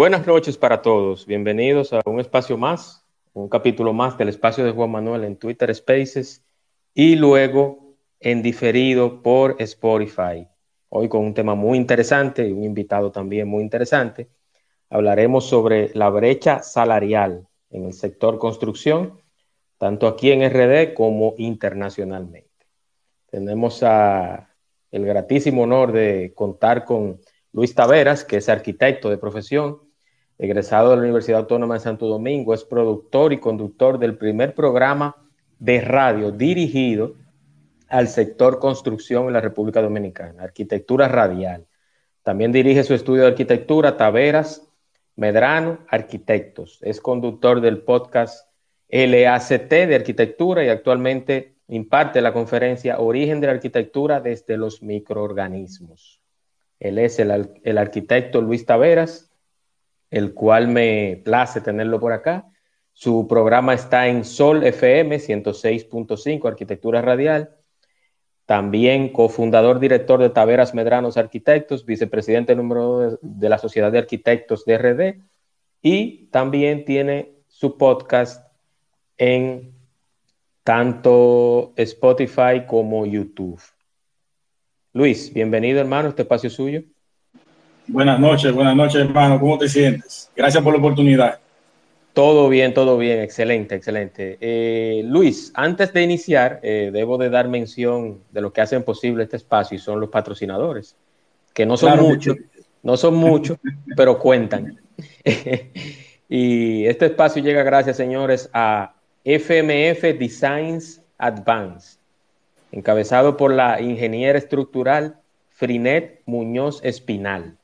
Buenas noches para todos. Bienvenidos a un espacio más, un capítulo más del espacio de Juan Manuel en Twitter Spaces y luego en diferido por Spotify. Hoy con un tema muy interesante y un invitado también muy interesante. Hablaremos sobre la brecha salarial en el sector construcción, tanto aquí en RD como internacionalmente. Tenemos a el gratísimo honor de contar con Luis Taveras, que es arquitecto de profesión, egresado de la Universidad Autónoma de Santo Domingo, es productor y conductor del primer programa de radio dirigido al sector construcción en la República Dominicana, arquitectura radial. También dirige su estudio de arquitectura, Taveras Medrano Arquitectos. Es conductor del podcast LACT de arquitectura y actualmente imparte la conferencia Origen de la Arquitectura desde los microorganismos. Él es el, el arquitecto Luis Taveras, el cual me place tenerlo por acá. Su programa está en Sol FM 106.5, Arquitectura Radial. También cofundador director de Taveras Medranos Arquitectos, vicepresidente número de la Sociedad de Arquitectos de RD. Y también tiene su podcast en tanto Spotify como YouTube. Luis, bienvenido hermano, este espacio suyo. Buenas noches, buenas noches, hermano. ¿Cómo te sientes? Gracias por la oportunidad. Todo bien, todo bien, excelente, excelente. Eh, Luis, antes de iniciar, eh, debo de dar mención de lo que hacen posible este espacio y son los patrocinadores, que no son muchos, no son muchos, pero cuentan. y este espacio llega gracias, señores, a FMF Designs Advance, encabezado por la ingeniera estructural Frinet Muñoz Espinal.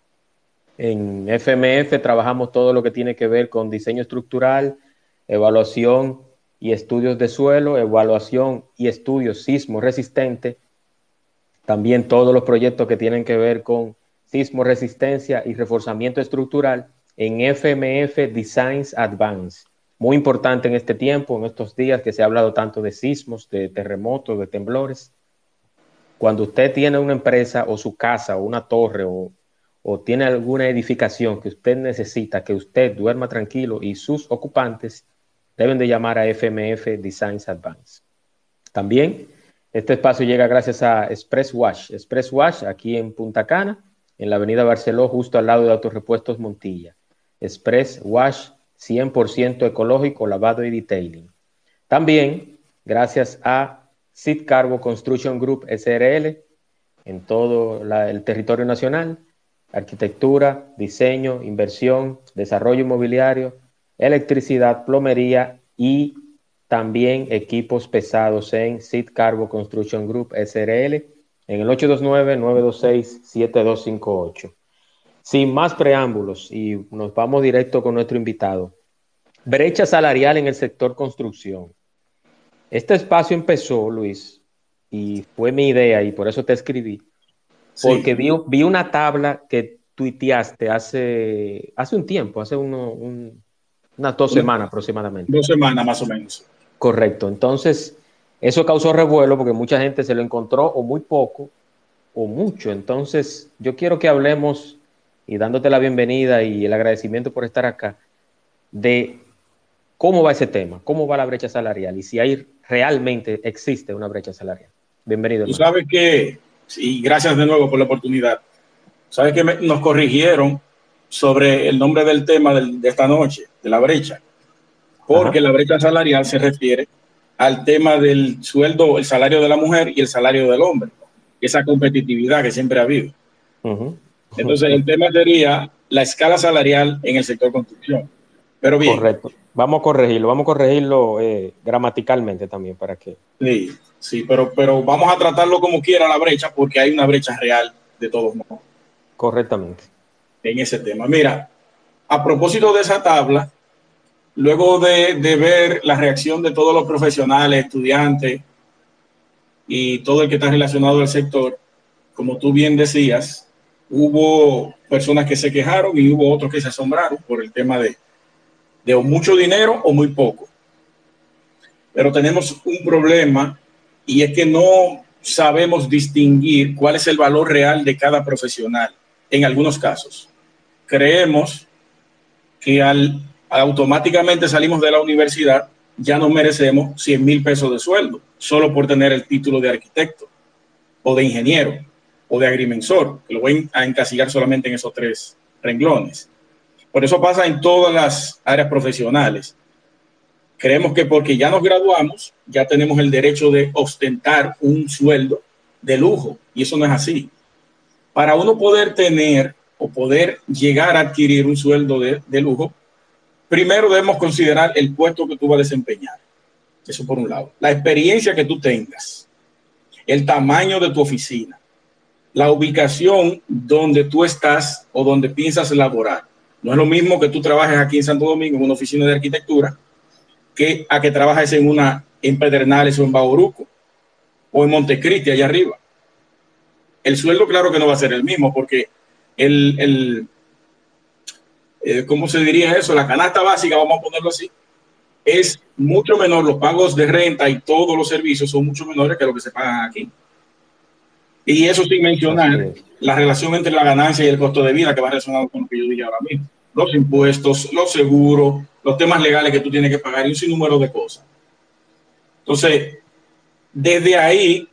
En FMF trabajamos todo lo que tiene que ver con diseño estructural, evaluación y estudios de suelo, evaluación y estudios sismo resistente. También todos los proyectos que tienen que ver con sismo resistencia y reforzamiento estructural en FMF Designs Advance. Muy importante en este tiempo, en estos días que se ha hablado tanto de sismos, de terremotos, de temblores. Cuando usted tiene una empresa o su casa o una torre o o tiene alguna edificación que usted necesita que usted duerma tranquilo y sus ocupantes deben de llamar a FMF Designs Advance. También este espacio llega gracias a Express Wash. Express Wash aquí en Punta Cana, en la avenida Barceló, justo al lado de Autorepuestos Montilla. Express Wash 100% ecológico, lavado y detailing. También gracias a Sid Cargo Construction Group SRL en todo el territorio nacional arquitectura, diseño, inversión, desarrollo inmobiliario, electricidad, plomería y también equipos pesados en Seed Cargo Construction Group SRL en el 829-926-7258. Sin más preámbulos y nos vamos directo con nuestro invitado. Brecha salarial en el sector construcción. Este espacio empezó, Luis, y fue mi idea y por eso te escribí, porque vi, vi, una tabla que tuiteaste hace, hace un tiempo, hace uno, unas dos semanas aproximadamente. Dos semanas más o menos. Correcto. Entonces, eso causó revuelo porque mucha gente se lo encontró o muy poco o mucho. Entonces, yo quiero que hablemos y dándote la bienvenida y el agradecimiento por estar acá, de cómo va ese tema, cómo va la brecha salarial y si hay realmente existe una brecha salarial. Bienvenido. Tú sabes que y gracias de nuevo por la oportunidad. Sabes que nos corrigieron sobre el nombre del tema de esta noche, de la brecha, porque la brecha salarial se refiere al tema del sueldo, el salario de la mujer y el salario del hombre, esa competitividad que siempre ha habido. Entonces, el tema sería la escala salarial en el sector construcción. Pero bien. Correcto. Vamos a corregirlo, vamos a corregirlo eh, gramaticalmente también para que. Sí, sí, pero, pero vamos a tratarlo como quiera la brecha, porque hay una brecha real de todos modos. Correctamente. En ese tema. Mira, a propósito de esa tabla, luego de, de ver la reacción de todos los profesionales, estudiantes y todo el que está relacionado al sector, como tú bien decías, hubo personas que se quejaron y hubo otros que se asombraron por el tema de, de mucho dinero o muy poco. Pero tenemos un problema y es que no sabemos distinguir cuál es el valor real de cada profesional en algunos casos. Creemos que al automáticamente salimos de la universidad ya no merecemos 100 mil pesos de sueldo solo por tener el título de arquitecto o de ingeniero o de agrimensor, que lo voy a encasillar solamente en esos tres renglones. Por eso pasa en todas las áreas profesionales. Creemos que porque ya nos graduamos, ya tenemos el derecho de ostentar un sueldo de lujo, y eso no es así. Para uno poder tener o poder llegar a adquirir un sueldo de, de lujo, primero debemos considerar el puesto que tú vas a desempeñar. Eso por un lado. La experiencia que tú tengas, el tamaño de tu oficina, la ubicación donde tú estás o donde piensas elaborar. No es lo mismo que tú trabajes aquí en Santo Domingo en una oficina de arquitectura que a que trabajes en una en Pedernales o en Bauruco o en Montecristi allá arriba. El sueldo claro que no va a ser el mismo porque el, el eh, ¿cómo se diría eso? La canasta básica, vamos a ponerlo así, es mucho menor. Los pagos de renta y todos los servicios son mucho menores que lo que se pagan aquí. Y eso sin mencionar la relación entre la ganancia y el costo de vida que va relacionado con lo que yo dije ahora mismo. Los impuestos, los seguros, los temas legales que tú tienes que pagar y un sinnúmero de cosas. Entonces, desde ahí,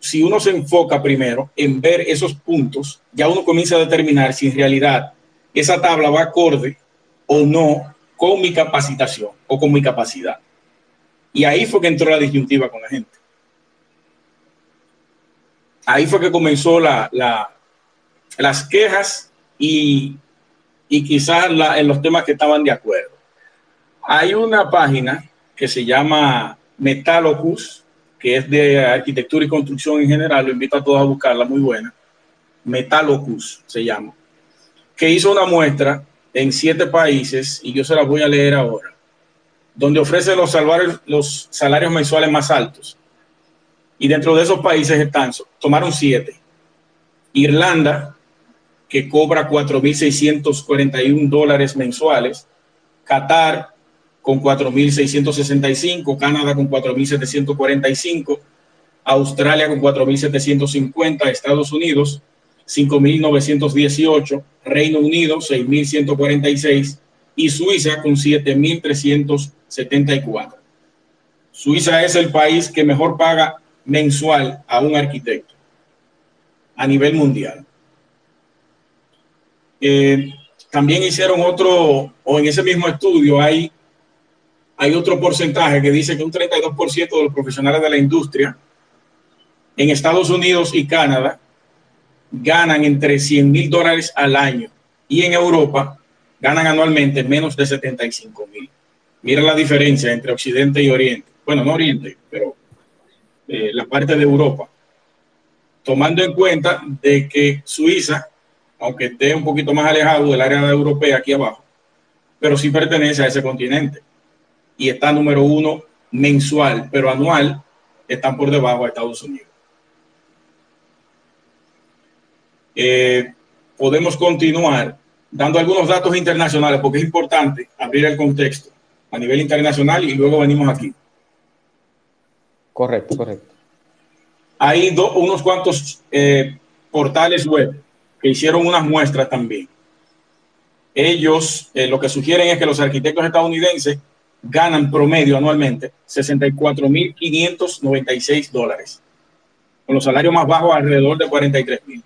si uno se enfoca primero en ver esos puntos, ya uno comienza a determinar si en realidad esa tabla va acorde o no con mi capacitación o con mi capacidad. Y ahí fue que entró la disyuntiva con la gente ahí fue que comenzó la, las quejas y, y quizás en los temas que estaban de acuerdo. Hay una página que se llama Metalocus, que es de arquitectura y construcción en general, lo invito a todos a buscarla, muy buena. Metalocus se llama, que hizo una muestra en siete países, y yo se las voy a leer ahora, donde ofrece los salarios, los salarios mensuales más altos y dentro de esos países están, tomaron siete. Irlanda, que cobra 4.641 dólares mensuales. Qatar, con 4.665. Canadá, con 4.745. Australia, con 4.750. Estados Unidos, 5.918. Reino Unido, 6.146. Y Suiza, con 7.374. Suiza es el país que mejor paga mensual a un arquitecto a nivel mundial. Eh, también hicieron otro, o en ese mismo estudio hay, hay otro porcentaje que dice que un 32% de los profesionales de la industria en Estados Unidos y Canadá ganan entre 100 mil dólares al año y en Europa ganan anualmente menos de 75 mil. Mira la diferencia entre Occidente y Oriente. Bueno, no Oriente, pero eh, la parte de Europa, tomando en cuenta de que Suiza, aunque esté un poquito más alejado del área europea aquí abajo, pero sí pertenece a ese continente y está número uno mensual, pero anual están por debajo de Estados Unidos. Eh, podemos continuar dando algunos datos internacionales porque es importante abrir el contexto a nivel internacional y luego venimos aquí. Correcto, correcto. Hay unos cuantos eh, portales web que hicieron unas muestras también. Ellos eh, lo que sugieren es que los arquitectos estadounidenses ganan promedio anualmente 64.596 dólares, con los salarios más bajos alrededor de 43.000.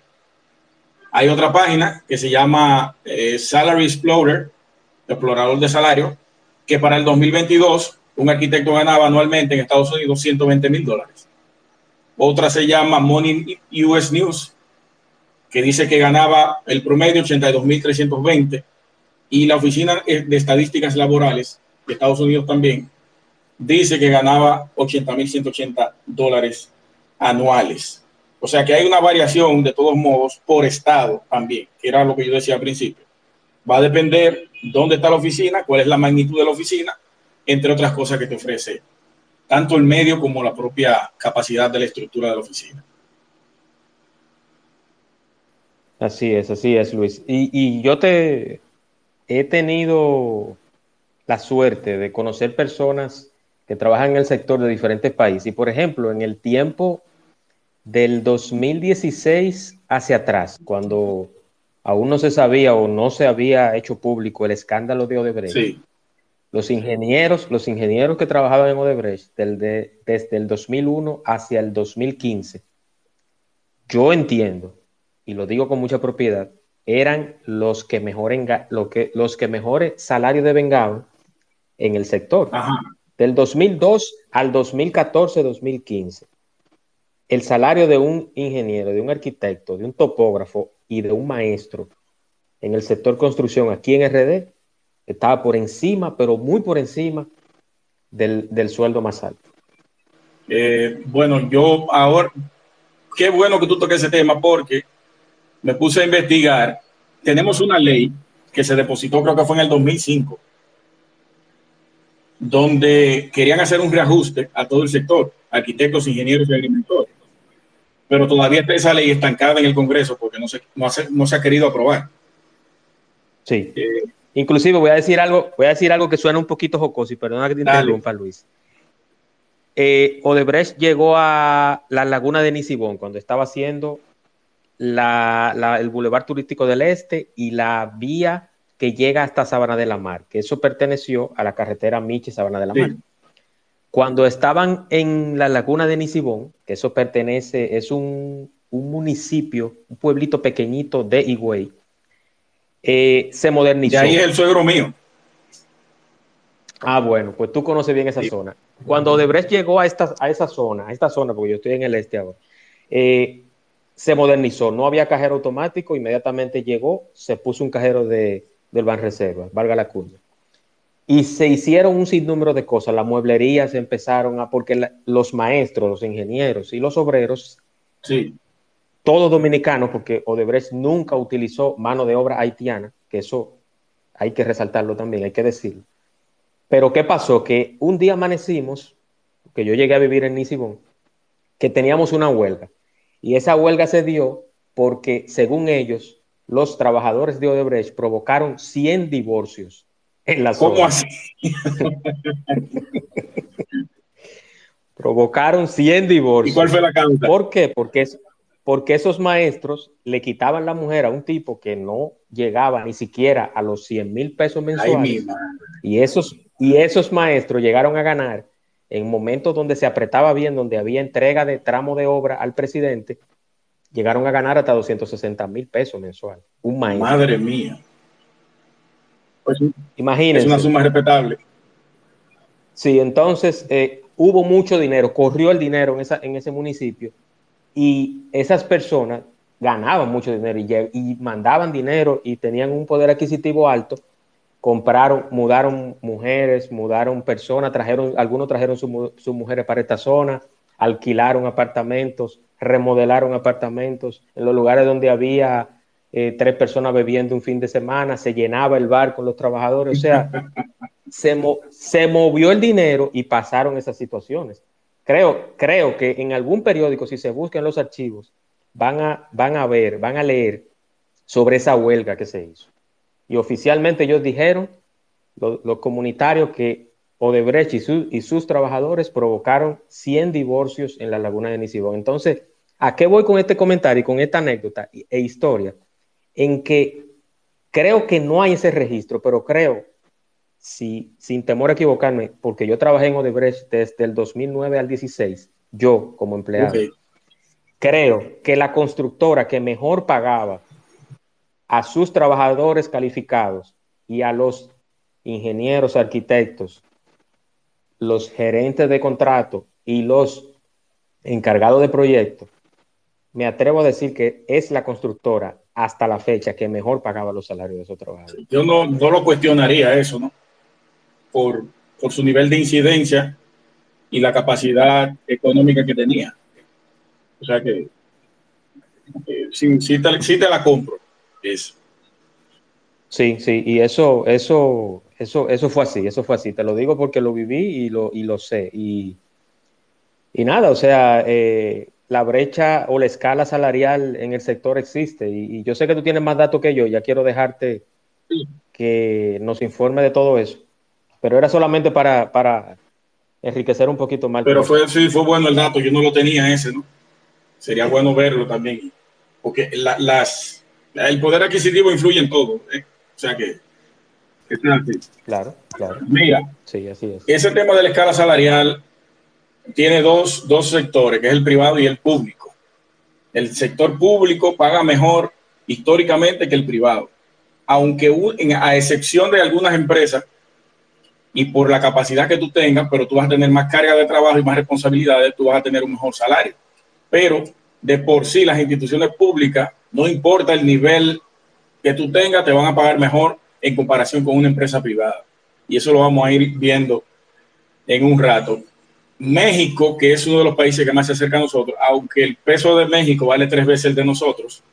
Hay otra página que se llama eh, Salary Explorer, explorador de salario, que para el 2022 un arquitecto ganaba anualmente en Estados Unidos 120 mil dólares. Otra se llama Money US News, que dice que ganaba el promedio 82 mil 320. Y la Oficina de Estadísticas Laborales de Estados Unidos también dice que ganaba 80 mil 180 dólares anuales. O sea que hay una variación de todos modos por estado también, que era lo que yo decía al principio. Va a depender dónde está la oficina, cuál es la magnitud de la oficina, entre otras cosas que te ofrece tanto el medio como la propia capacidad de la estructura de la oficina. Así es, así es, Luis. Y, y yo te he tenido la suerte de conocer personas que trabajan en el sector de diferentes países. Y por ejemplo, en el tiempo del 2016 hacia atrás, cuando aún no se sabía o no se había hecho público el escándalo de Odebrecht, los ingenieros, los ingenieros que trabajaban en Odebrecht desde el 2001 hacia el 2015, yo entiendo, y lo digo con mucha propiedad, eran los que mejor, lo que, los que mejores salario devengaban en el sector. Del 2002 al 2014-2015 el salario de un ingeniero, de un arquitecto, de un topógrafo y de un maestro en el sector construcción aquí en RD estaba por encima, pero muy por encima del, sueldo más alto. Eh, bueno, yo ahora, qué bueno que tú toques ese tema porque me puse a investigar. Tenemos una ley que se depositó, creo que fue en el 2005, donde querían hacer un reajuste a todo el sector, arquitectos, ingenieros y agricultores pero todavía está esa ley estancada en el Congreso porque no se, no, se ha querido aprobar. Sí. Eh, Inclusive voy a decir algo, voy a decir algo que suena un poquito jocoso y perdona que te interrumpa, Luis. Eh, Odebrecht llegó a la laguna de Nisibón cuando estaba haciendo el bulevar turístico del este y la vía que llega hasta Sabana de la Mar, que eso perteneció a la carretera Michi Sabana de la Mar. Cuando estaban en la laguna de Nisibón, que eso pertenece, es un, municipio, un pueblito pequeñito de Higüey, eh, se modernizó. Y ahí es el suegro mío. Ah, bueno, pues tú conoces bien esa zona. Cuando Odebrecht llegó a, esta, a esa zona, a esta zona, porque yo estoy en el este ahora, eh, se modernizó. No había cajero automático, inmediatamente llegó, se puso un cajero de, del Banreserva, valga la curva. Y se hicieron un sinnúmero de cosas. Las mueblerías empezaron a, porque los maestros, los ingenieros y los obreros, sí. Todos dominicanos, porque Odebrecht nunca utilizó mano de obra haitiana, que eso hay que resaltarlo también, hay que decirlo. Pero ¿qué pasó? Que un día amanecimos, que yo llegué a vivir en Nisibón, que teníamos una huelga. Y esa huelga se dio porque, según ellos, los trabajadores de Odebrecht provocaron 100 divorcios ¿Cómo así? Provocaron 100 divorcios. ¿Y cuál fue la causa? ¿Por qué? Porque, porque esos maestros le quitaban la mujer a un tipo que no llegaba ni siquiera a los 100 mil pesos mensuales. y, esos, y esos maestros llegaron a ganar en momentos donde se apretaba bien, donde había entrega de tramo de obra al presidente, llegaron a ganar hasta 260 mil pesos mensuales. Un maestro. Madre mía. Pues, Imagínense. Es una suma respetable. Sí, entonces eh, hubo mucho dinero, corrió el dinero en, esa, en ese municipio y esas personas ganaban mucho dinero y, mandaban dinero y tenían un poder adquisitivo alto, compraron, mudaron mujeres, mudaron personas, trajeron, algunos trajeron sus mujeres para esta zona, alquilaron apartamentos, remodelaron apartamentos en los lugares donde había eh, tres personas bebiendo un fin de semana, se llenaba el bar con los trabajadores, o sea, se, se movió el dinero y pasaron esas situaciones. Creo, creo que en algún periódico, si se buscan los archivos, van a, van a ver, van a leer sobre esa huelga que se hizo. Y oficialmente ellos dijeron, los, comunitarios, que Odebrecht y, y, sus trabajadores provocaron 100 divorcios en la laguna de Nisibón. Entonces, ¿a qué voy con este comentario y con esta anécdota e historia? en que creo que no hay ese registro, pero creo, si, sin temor a equivocarme, porque yo trabajé en Odebrecht desde el 2009 al 16, yo como empleado, creo que la constructora que mejor pagaba a sus trabajadores calificados y a los ingenieros, arquitectos, los gerentes de contrato y los encargados de proyectos, me atrevo a decir que es la constructora hasta la fecha que mejor pagaba los salarios de esos trabajadores. Yo no, no lo cuestionaría eso, ¿no? Por, por su nivel de incidencia y la capacidad económica que tenía. O sea que sí, sí, te, la compro. Sí, sí, y eso, eso, eso, eso fue así, eso fue así. Te lo digo porque lo viví y lo, y lo sé. Y, y nada, o sea, eh, la brecha o la escala salarial en el sector existe. Y, yo sé que tú tienes más datos que yo, ya quiero dejarte que nos informe de todo eso. Pero era solamente para, para enriquecer un poquito más. Pero fue, sí, fue bueno el dato, yo no lo tenía ese, ¿no? Sería bueno verlo también, porque las, el poder adquisitivo influye en todo, ¿eh? O sea que... Claro, claro. Mira, sí, así es. ese tema de la escala salarial tiene dos, dos sectores, que es el privado y el público. El sector público paga mejor históricamente que el privado, aunque a excepción de algunas empresas y por la capacidad que tú tengas, pero tú vas a tener más carga de trabajo y más responsabilidades, tú vas a tener un mejor salario. Pero de por sí las instituciones públicas, no importa el nivel que tú tengas, te van a pagar mejor en comparación con una empresa privada. Y eso lo vamos a ir viendo en un rato. México, que es uno de los países que más se acerca a nosotros, aunque el peso de México vale tres veces el de nosotros,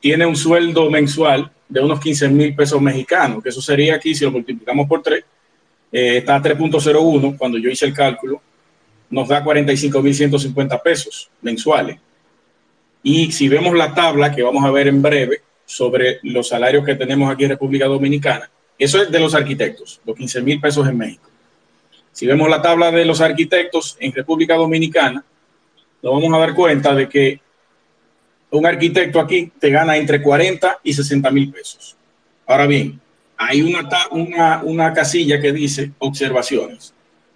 tiene un sueldo mensual de unos 15 mil pesos mexicanos, que eso sería aquí, si lo multiplicamos por tres, eh, está a 3.01, cuando yo hice el cálculo, nos da 45 mil 150 pesos mensuales. Y si vemos la tabla que vamos a ver en breve sobre los salarios que tenemos aquí en República Dominicana, eso es de los arquitectos, los 15 mil pesos en México. Si vemos la tabla de los arquitectos en República Dominicana, nos vamos a dar cuenta de que un arquitecto aquí te gana entre 40 y 60 mil pesos. Ahora bien, hay una, una, una casilla que dice observaciones.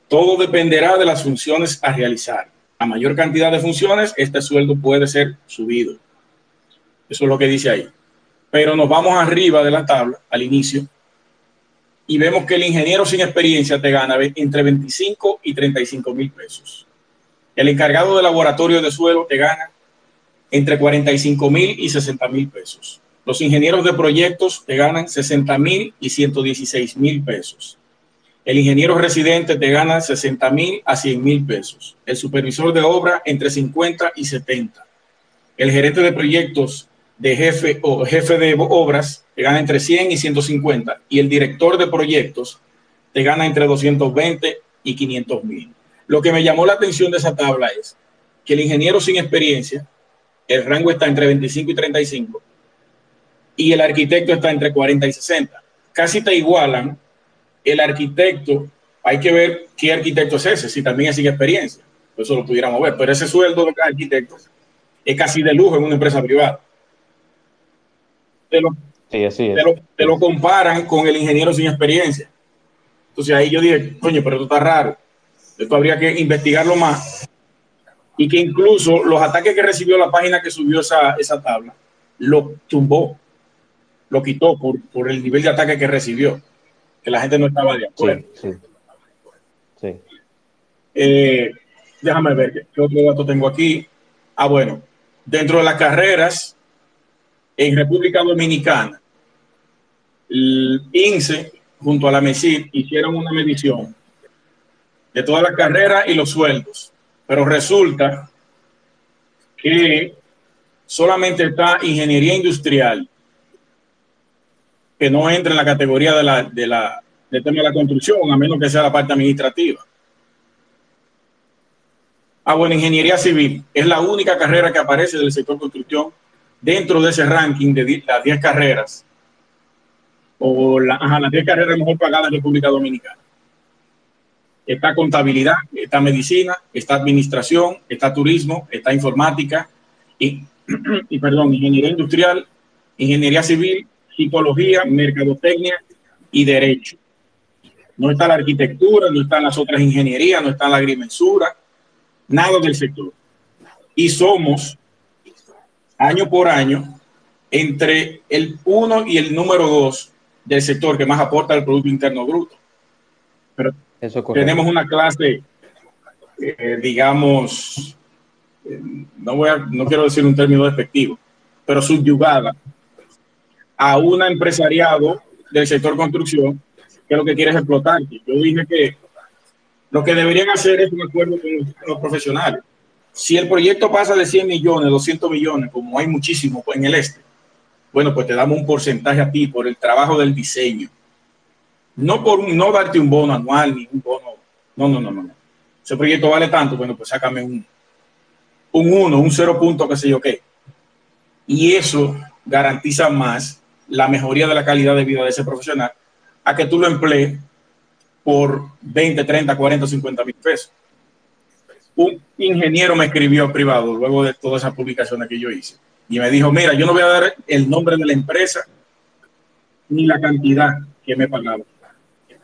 Todo dependerá de las funciones a realizar. A mayor cantidad de funciones, este sueldo puede ser subido. Eso es lo que dice ahí. Pero nos vamos arriba de la tabla, al inicio, y vemos que el ingeniero sin experiencia te gana entre 25 y 35 mil pesos. El encargado de laboratorio de suelo te gana entre 45 mil y 60 mil pesos. Los ingenieros de proyectos te ganan 60 mil y 116 mil pesos. El ingeniero residente te gana 60 mil a 100 mil pesos. El supervisor de obra entre 50 y 70. El gerente de proyectos de jefe o jefe de obras te gana entre 100 y 150. Y el director de proyectos te gana entre 220 y 500 mil. Lo que me llamó la atención de esa tabla es que el ingeniero sin experiencia, el rango está entre 25 y 35, y el arquitecto está entre 40 y 60. Casi te igualan. El arquitecto, hay que ver qué arquitecto es ese, si también es sin experiencia. Eso lo pudiéramos ver, pero ese sueldo de cada arquitecto es casi de lujo en una empresa privada. Te lo, te lo, comparan con el ingeniero sin experiencia. Entonces ahí yo dije, coño, pero esto está raro. Esto habría que investigarlo más. Y que incluso los ataques que recibió la página que subió esa, esa tabla, lo tumbó lo quitó por, por el nivel de ataque que recibió, que la gente no estaba de acuerdo. Sí, eh, déjame ver qué otro dato tengo aquí. Ah, bueno, dentro de las carreras en República Dominicana, el INSE junto a la MESID hicieron una medición de todas las carreras y los sueldos, pero resulta que solamente está ingeniería industrial que no entra en la categoría de la, de la, del tema de la construcción, a menos que sea la parte administrativa. Ah, bueno, ingeniería civil es la única carrera que aparece del sector construcción dentro de ese ranking de las 10 carreras o la, las 10 carreras mejor pagadas en República Dominicana. Está contabilidad, está medicina, está administración, está turismo, está informática y, y perdón, ingeniería industrial, ingeniería civil, psicología, mercadotecnia y derecho. No está la arquitectura, no están las otras ingenierías, no está la agrimensura, nada del sector. Y somos, año por año, entre el 1 y el número 2 del sector que más aporta al Producto Interno Bruto. Pero tenemos una clase, eh, digamos, eh, no, voy a, no quiero decir un término despectivo, pero subyugada a un empresariado del sector construcción que lo que quiere es explotar. Yo dije que lo que deberían hacer es un acuerdo con los, profesionales Si el proyecto pasa de 100 millones, 200 millones, como hay muchísimo en el este, bueno, pues te damos un porcentaje a ti por el trabajo del diseño. No por no darte un bono anual ni un bono. No, no, no, no. Ese proyecto vale tanto, bueno, pues sácame un, un 1, un 0 punto, qué sé yo qué. Y eso garantiza más la mejoría de la calidad de vida de ese profesional a que tú lo emplees por 20, 30, 40, 50 mil pesos. Un ingeniero me escribió privado luego de todas esas publicaciones que yo hice y me dijo, mira, yo no voy a dar el nombre de la empresa ni la cantidad que me pagaron.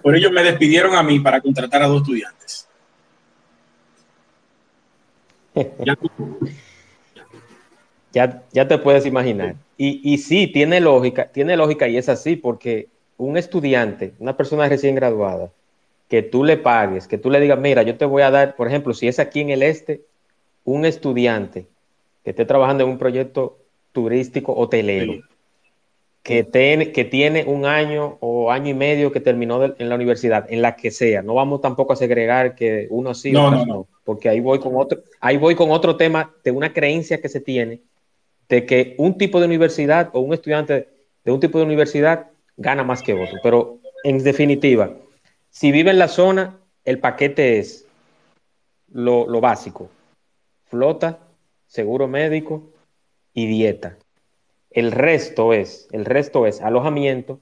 Por ello me despidieron a mí para contratar a dos estudiantes. ya te puedes imaginar. Y, y sí, tiene lógica, tiene lógica y es así, porque un estudiante, una persona recién graduada, que tú le pagues, que tú le digas, mira, yo te voy a dar, por ejemplo, si es aquí en el este, un estudiante que esté trabajando en un proyecto turístico hotelero, que, tiene, que tiene un año o año y medio que terminó en la universidad, en la que sea. No vamos tampoco a segregar que uno sí o no, no, porque ahí voy con otro, ahí voy con otro tema de una creencia que se tiene de que un tipo de universidad o un estudiante de un tipo de universidad gana más que otro. Pero en definitiva, si vive en la zona, el paquete es lo, lo básico. Flota, seguro médico y dieta. El resto es, el resto es alojamiento,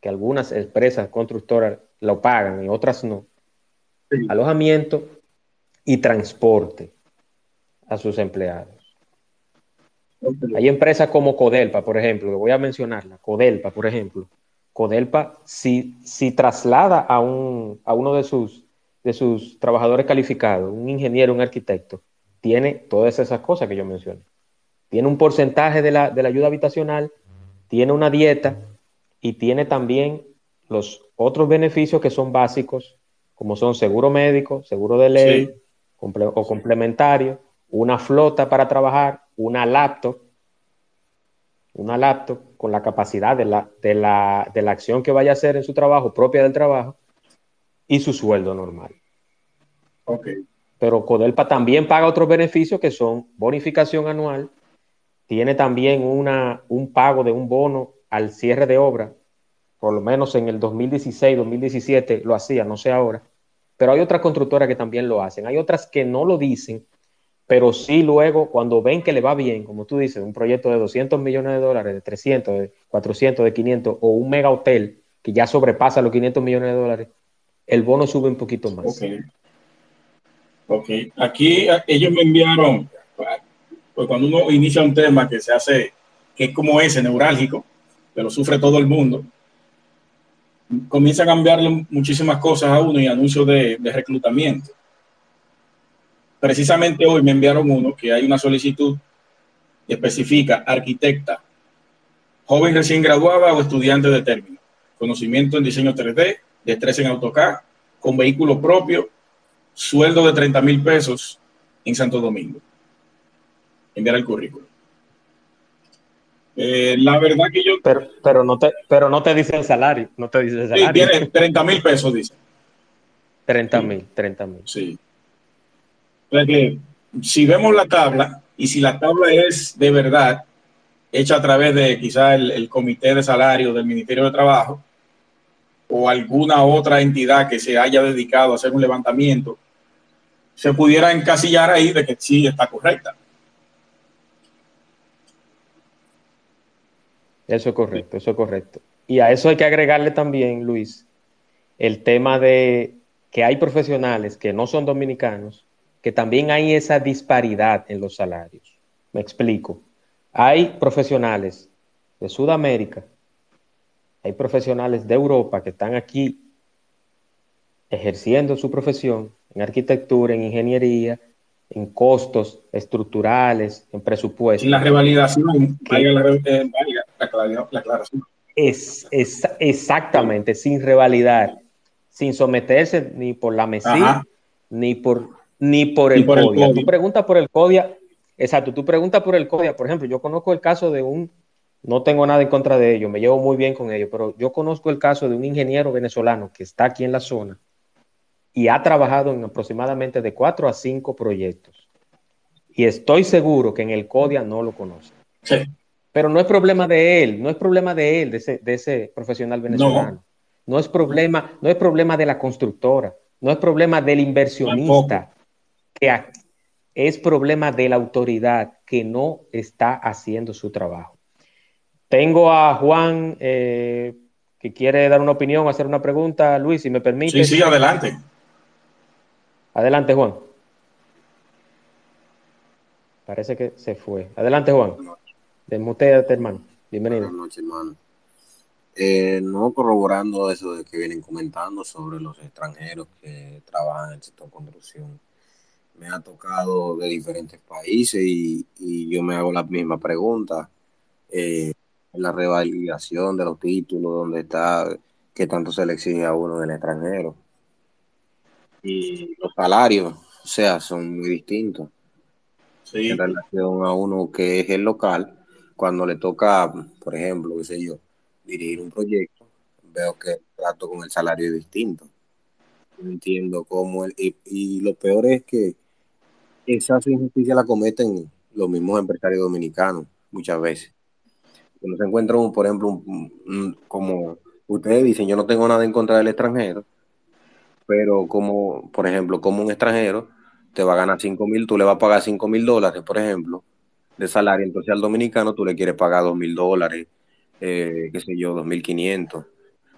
que algunas empresas constructoras lo pagan y otras no. Alojamiento y transporte a sus empleados. Hay empresas como Codelpa, por ejemplo, que voy a mencionarla, Codelpa, por ejemplo. Codelpa, si, si traslada a, un, a uno de sus, de sus trabajadores calificados, un ingeniero, un arquitecto, tiene todas esas cosas que yo mencioné. Tiene un porcentaje de la, ayuda habitacional, tiene una dieta y tiene también los otros beneficios que son básicos, como son seguro médico, seguro de ley o complementario, una flota para trabajar, una laptop, una laptop con la capacidad de la, de la, de la acción que vaya a hacer en su trabajo, propia del trabajo, y su sueldo normal. Okay pero Codelpa también paga otros beneficios que son bonificación anual, tiene también una, un pago de un bono al cierre de obra, por lo menos en el 2016, 2017 lo hacía, no sé ahora, pero hay otras constructoras que también lo hacen, hay otras que no lo dicen, pero sí luego cuando ven que le va bien, como tú dices, un proyecto de 200 millones de dólares, de 300, de 400, de 500 o un mega hotel que ya sobrepasa los 500 millones de dólares, el bono sube un poquito más. Ok, aquí ellos me enviaron, pues cuando uno inicia un tema que se hace, que es como ese, neurálgico, que lo sufre todo el mundo, comienza a cambiarle muchísimas cosas a uno y anuncios de, de reclutamiento. Precisamente hoy me enviaron uno que hay una solicitud que especifica arquitecta, joven recién graduada o estudiante de término, conocimiento en diseño 3D, destreza en AutoCAD, con vehículo propio sueldo de 30 mil pesos en Santo Domingo. Enviar el currículum. Eh, la verdad que yo... Pero, pero, no te, pero no te dice el salario, no te dice el salario. Sí, tiene 30 mil pesos, dice. 30 mil, 30 mil. Sí. Que si vemos la tabla y si la tabla es de verdad hecha a través de quizá el, el comité de salario del Ministerio de Trabajo o alguna otra entidad que se haya dedicado a hacer un levantamiento se pudiera encasillar ahí de que sí está correcta. Eso es correcto, eso es correcto. Y a eso hay que agregarle también, Luis, el tema de que hay profesionales que no son dominicanos, que también hay esa disparidad en los salarios. Me explico. Hay profesionales de Sudamérica, hay profesionales de Europa que están aquí ejerciendo su profesión en arquitectura, en ingeniería, en costos estructurales, en presupuestos. Sin la revalidación, vaya la, eh, aclaración. Es, exactamente, sin revalidar, sin someterse ni por la MESI, ni por, ni por el CODIA. Tú preguntas por el CODIA, exacto, tú preguntas por el CODIA. Por ejemplo, yo conozco el caso de un, no tengo nada en contra de ellos, me llevo muy bien con ellos, pero yo conozco el caso de un ingeniero venezolano que está aquí en la zona, y ha trabajado en aproximadamente de cuatro a cinco proyectos. Y estoy seguro que en el CODIA no lo conoce. Sí. Pero no es problema de él, no es problema de él, de ese, de ese profesional venezolano. No. es problema, no es problema de la constructora, no es problema del inversionista, que es problema de la autoridad que no está haciendo su trabajo. Tengo a Juan eh, que quiere dar una opinión, hacer una pregunta. Luis, si me permite. Sí, sí, adelante. Adelante, Juan. Parece que se fue. Adelante, Juan. Desmuteate, hermano. Bienvenido. Buenas noches, hermano. Eh, no corroborando eso de que vienen comentando sobre los extranjeros que trabajan en el sector construcción. Me ha tocado de diferentes países y, yo me hago la misma pregunta. Eh, la revalidación de los títulos, donde está, que tanto se le exige a uno del extranjero. Y los salarios, o sea, son muy distintos. En relación a uno que es el local, cuando le toca, por ejemplo, qué sé yo, dirigir un proyecto, veo que el trato con el salario es distinto. No entiendo cómo, el, y, y lo peor es que esa injusticia la cometen los mismos empresarios dominicanos muchas veces cuando se encuentra, un, por ejemplo, como ustedes dicen, yo no tengo nada en contra del extranjero, pero como, por ejemplo, como un extranjero te va a ganar 5 mil, tú le vas a pagar 5 mil dólares, por ejemplo, de salario, entonces al dominicano tú le quieres pagar 2 mil dólares, eh, qué sé yo, 2 mil 500.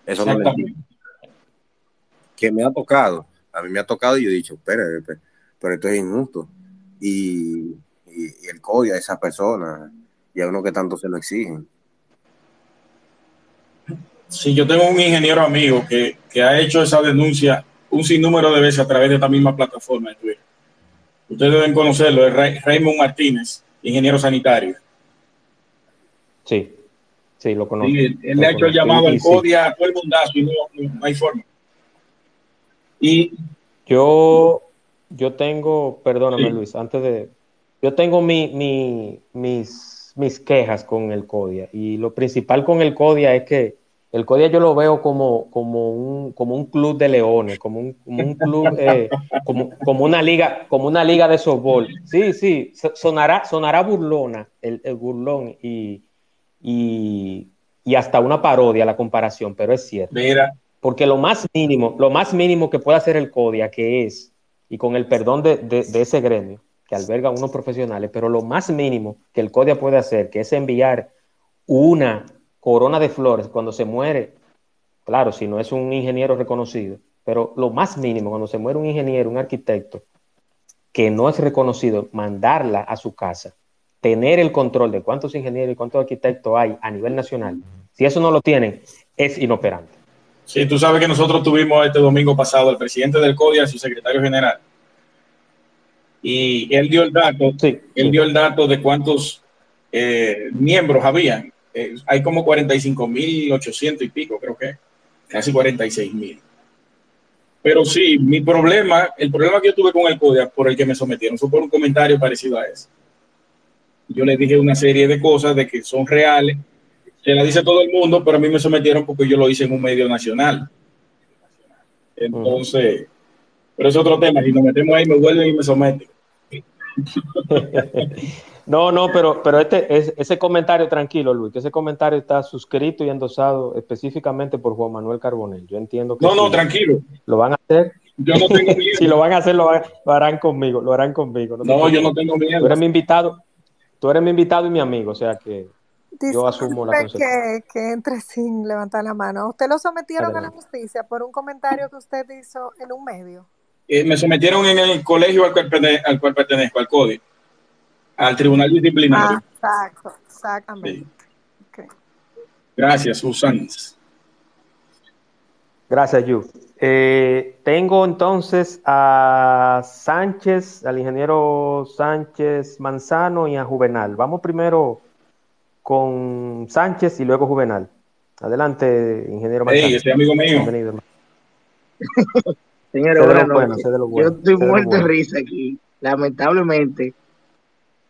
Eso no Que me ha tocado, a mí me ha tocado y yo he dicho, espera, pero esto es injusto. Y, y, el código a esa persona y a uno que tanto se lo exigen. Sí, yo tengo un ingeniero amigo que, ha hecho esa denuncia un sinnúmero de veces a través de esta misma plataforma de Twitter. Ustedes deben conocerlo, es Raymond Martínez, ingeniero sanitario. Sí, sí, lo conozco. él le ha hecho el llamado al CODIA a todo el mundazo y no, hay forma. Y yo, yo tengo, perdóname Luis, antes de, yo tengo mi, mis, mis quejas con el CODIA y lo principal con el CODIA es que el CODIA yo lo veo como, como, un, como un club de leones, como un, un club, eh, como, como, una liga, como una liga de softball. Sí, sí, sonará, sonará burlona, el, burlón y, y, hasta una parodia la comparación, pero es cierto. Mira. Porque lo más mínimo, lo más mínimo que puede hacer el CODIA, que es, y con el perdón de, ese gremio, que alberga unos profesionales, pero lo más mínimo que el CODIA puede hacer, que es enviar una corona de flores cuando se muere, claro, si no es un ingeniero reconocido, pero lo más mínimo cuando se muere un ingeniero, un arquitecto, que no es reconocido, mandarla a su casa, tener el control de cuántos ingenieros y cuántos arquitectos hay a nivel nacional, si eso no lo tienen, es inoperante. Sí, tú sabes que nosotros tuvimos este domingo pasado al presidente del CODIA y su secretario general. Y él dio el dato, él dio el dato de cuántos eh, miembros habían eh, hay como 45 mil 800 y pico, creo que, casi 46 mil. Pero sí, mi problema, el problema que yo tuve con el CODIA por el que me sometieron fue por un comentario parecido a ese. Yo les dije una serie de cosas de que son reales, se la dice todo el mundo, pero a mí me sometieron porque yo lo hice en un medio nacional. Entonces, pero es otro tema, si nos metemos ahí me vuelven y me someten. No, no, pero, pero este, ese comentario, tranquilo, Luis, que ese comentario está suscrito y endosado específicamente por Juan Manuel Carbonell. Yo entiendo que. No, no, tranquilo. Lo van a hacer. Yo no tengo miedo. si lo van a hacer, lo, harán conmigo, lo harán conmigo. No, yo no tengo miedo. Tú eres mi invitado, tú eres mi invitado y mi amigo, o sea que yo asumo la. Que, que entre sin levantar la mano. ¿Usted lo sometieron a la justicia por un comentario que usted hizo en un medio? Eh, me sometieron en el colegio al cual, al cual pertenezco, al CODI al Tribunal Disciplinario. Ah, exacto, exactamente. Gracias, Susan. Gracias, Yu. Eh, tengo entonces a Sánchez, al ingeniero Sánchez Manzano y a Juvenal. Vamos primero con Sánchez y luego Juvenal. Adelante, ingeniero Manzano. Hey, amigo mío. Bienvenido, Señores, yo estoy muerto de risa aquí. Lamentablemente,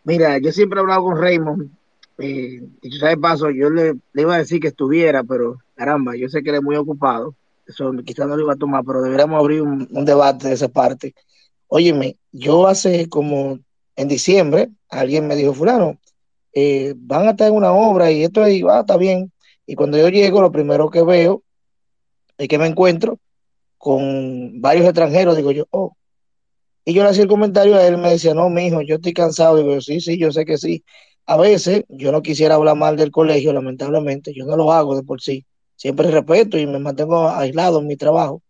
Mira, yo siempre he hablado con Raymond. Eh, y sabes paso, yo le, iba a decir que estuviera, pero caramba, yo sé que él es muy ocupado. Eso quizás no lo iba a tomar, pero deberíamos abrir un, debate de esa parte. Óyeme, yo hace como en diciembre, alguien me dijo, fulano, eh, van a estar en una obra y esto ahí, va, está bien. Y cuando yo llego, lo primero que veo es que me encuentro con varios extranjeros, digo yo, oh. Y yo le hacía el comentario a él, me decía, no, mi hijo, yo estoy cansado. Digo, sí, sí, yo sé que sí. A veces yo no quisiera hablar mal del colegio, lamentablemente, yo no lo hago de por sí. Siempre respeto y me mantengo aislado en mi trabajo,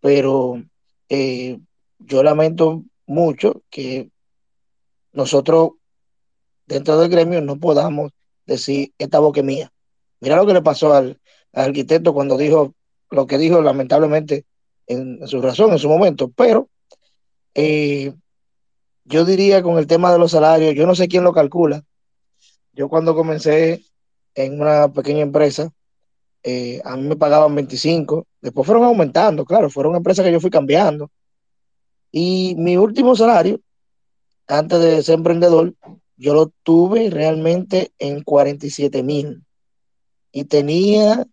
pero eh, yo lamento mucho que nosotros dentro del gremio no podamos decir esta boca es mía. Mira lo que le pasó al, arquitecto cuando dijo lo que dijo lamentablemente en, su razón, en su momento, pero eh, yo diría con el tema de los salarios, yo no sé quién lo calcula. Yo cuando comencé en una pequeña empresa, eh, a mí me pagaban 25, después fueron aumentando, claro, fueron empresas que yo fui cambiando. Y mi último salario, antes de ser emprendedor, yo lo tuve realmente en 47 mil. Y tenía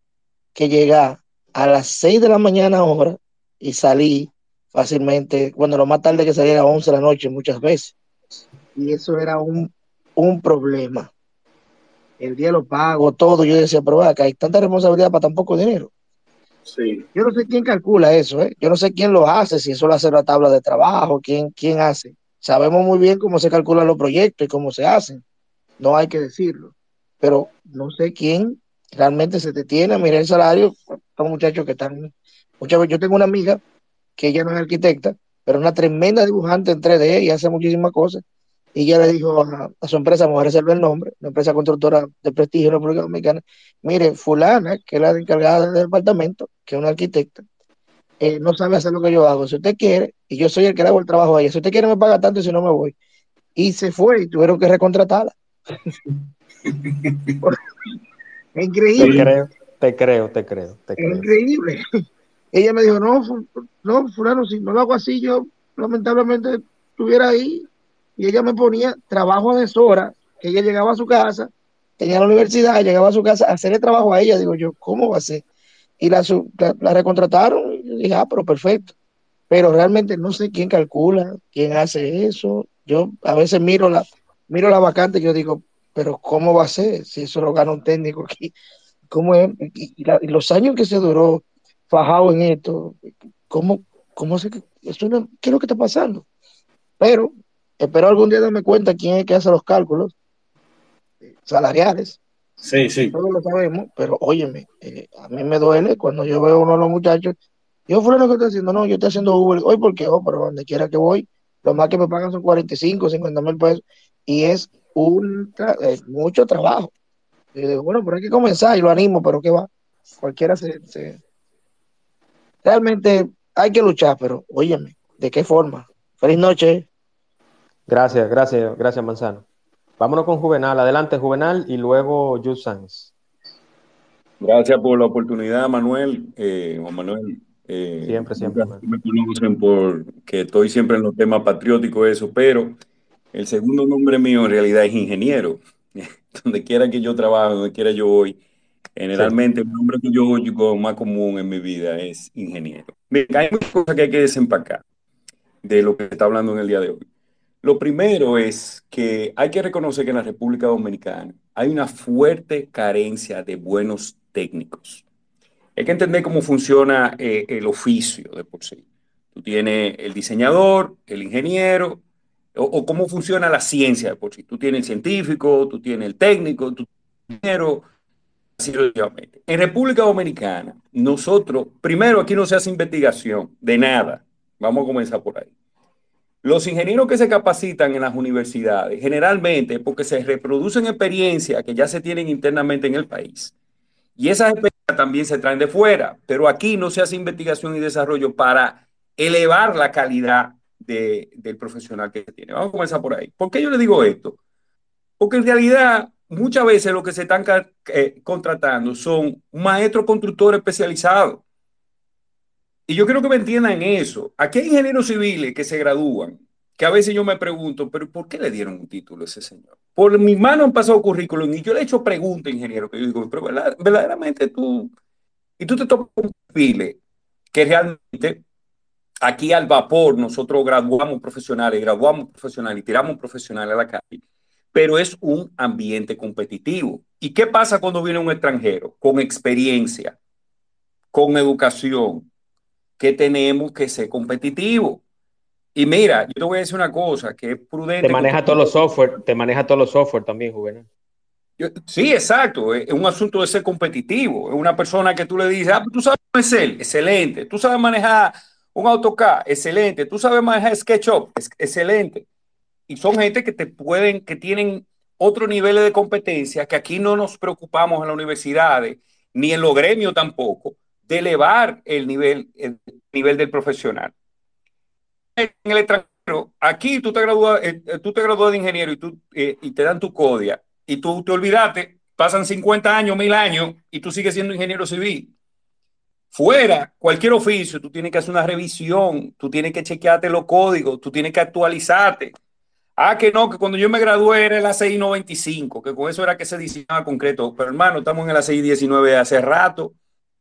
que llegar a las 6 de la mañana ahora y salí fácilmente, bueno, lo más tarde que salía a 11 de la noche muchas veces. Y eso era un, un problema. El día lo pago, todo. Yo decía, pero acá hay tanta responsabilidad para tan poco dinero. Sí. Yo no sé quién calcula eso, ¿eh? Yo no sé quién lo hace, si eso lo hace la tabla de trabajo, quién, quién hace. Sabemos muy bien cómo se calculan los proyectos y cómo se hacen. No hay que decirlo. Pero no sé quién realmente se detiene a mirar el salario. Son muchachos que están. Muchas yo tengo una amiga que ella no es arquitecta, pero una tremenda dibujante en 3D y hace muchísimas cosas. Y ella le dijo a, su empresa, vamos a reservar el nombre, una empresa constructora de prestigio en la República Dominicana, mire, fulana, que es la encargada del departamento, que es una arquitecta, eh, no sabe hacer lo que yo hago. Si usted quiere, y yo soy el que le hago el trabajo a ella, si usted quiere me paga tanto y si no me voy. Y se fue y tuvieron que recontratarla. increíble. Te creo, te creo, te creo. Es increíble. Ella me dijo, no, no, fulano, si no lo hago así, yo lamentablemente estuviera ahí. Y ella me ponía trabajo de horas, que ella llegaba a su casa, tenía la universidad, llegaba a su casa a hacerle trabajo a ella. Digo yo, ¿cómo va a ser? Y la, la recontrataron yo dije, ah, pero perfecto. Pero realmente no sé quién calcula, quién hace eso. Yo a veces miro la, miro la vacante y yo digo, pero ¿cómo va a ser si eso lo gana un técnico aquí? ¿Cómo es? Y, los años que se duró fajado en esto, ¿cómo, cómo se, esto ¿qué es lo que está pasando? Pero espero algún día darme cuenta quién es que hace los cálculos salariales. Sí, sí. Todos lo sabemos, pero óyeme, eh, a mí me duele cuando yo veo a uno de los muchachos yo, lo que estoy haciendo, no, yo estoy haciendo Uber hoy porque, oh, pero donde quiera que voy, lo más que me pagan son 45, 50 mil pesos y es un mucho trabajo. Y digo, bueno, pero hay que comenzar y lo animo, pero ¿qué va? Cualquiera se, Realmente hay que luchar, pero óyeme, ¿de qué forma? Feliz noche. Gracias, gracias, gracias, Manzano. Vámonos con Juvenal. Adelante, Juvenal, y luego Jus Gracias por la oportunidad, Manuel. Eh, Juan Manuel, eh, siempre, siempre. Me conocen por que estoy siempre en los temas patrióticos, eso, pero el segundo nombre mío en realidad es ingeniero. donde quiera que yo trabaje, donde quiera yo voy, generalmente el nombre que yo oigo más común en mi vida es ingeniero. Mira, hay muchas cosas que hay que desempacar de lo que está hablando en el día de hoy. Lo primero es que hay que reconocer que en la República Dominicana hay una fuerte carencia de buenos técnicos. Hay que entender cómo funciona eh, el oficio de por sí. Tú tienes el diseñador, el ingeniero, o, cómo funciona la ciencia de por sí. Tú tienes el científico, tú tienes el técnico, tú tienes el ingeniero, En República Dominicana, nosotros, primero aquí no se hace investigación de nada. Vamos a comenzar por ahí. Los ingenieros que se capacitan en las universidades, generalmente porque se reproducen experiencias que ya se tienen internamente en el país. Y esas experiencias también se traen de fuera, pero aquí no se hace investigación y desarrollo para elevar la calidad del profesional que tiene. Vamos a comenzar por ahí. ¿Por qué yo le digo esto? Porque en realidad muchas veces lo que se están eh, contratando son maestros constructores especializados. Y yo quiero que me entiendan eso. Aquí hay ingenieros civiles que se gradúan que a veces yo me pregunto, pero ¿por qué le dieron un título a ese señor? Por mi mano han pasado currículum y yo le he hecho preguntas, ingeniero, que yo digo, pero verdaderamente tú, y tú te topas un perfil que realmente aquí al vapor nosotros graduamos profesionales, graduamos profesionales y tiramos profesionales a la calle, pero es un ambiente competitivo. ¿Y qué pasa cuando viene un extranjero con experiencia, con educación? Que tenemos que ser competitivos. Y mira, yo te voy a decir una cosa que es prudente. Te maneja todos los software, te maneja todos los software también, Juvenal. Sí, exacto. Es un asunto de ser competitivo. Es una persona que tú le dices, ah, tú sabes Excel, excelente. Tú sabes manejar un AutoCAD, excelente. Tú sabes manejar SketchUp, excelente. Y son gente que te pueden, que tienen otro nivel de competencia que aquí no nos preocupamos en las universidades, ni en los gremios tampoco, de elevar el nivel, el nivel del profesional. En el extranjero, aquí tú te gradúas, eh, tú te gradúas de ingeniero y, tú, eh, y te dan tu CODIA y tú te olvidaste, pasan 50 años, mil años y tú sigues siendo ingeniero civil. Fuera, cualquier oficio, tú tienes que hacer una revisión, tú tienes que chequearte los códigos, tú tienes que actualizarte. Ah, que no, que cuando yo me gradué era el ACI 95, que con eso era que se diseñaba concreto. Pero hermano, estamos en el ACI 19 hace rato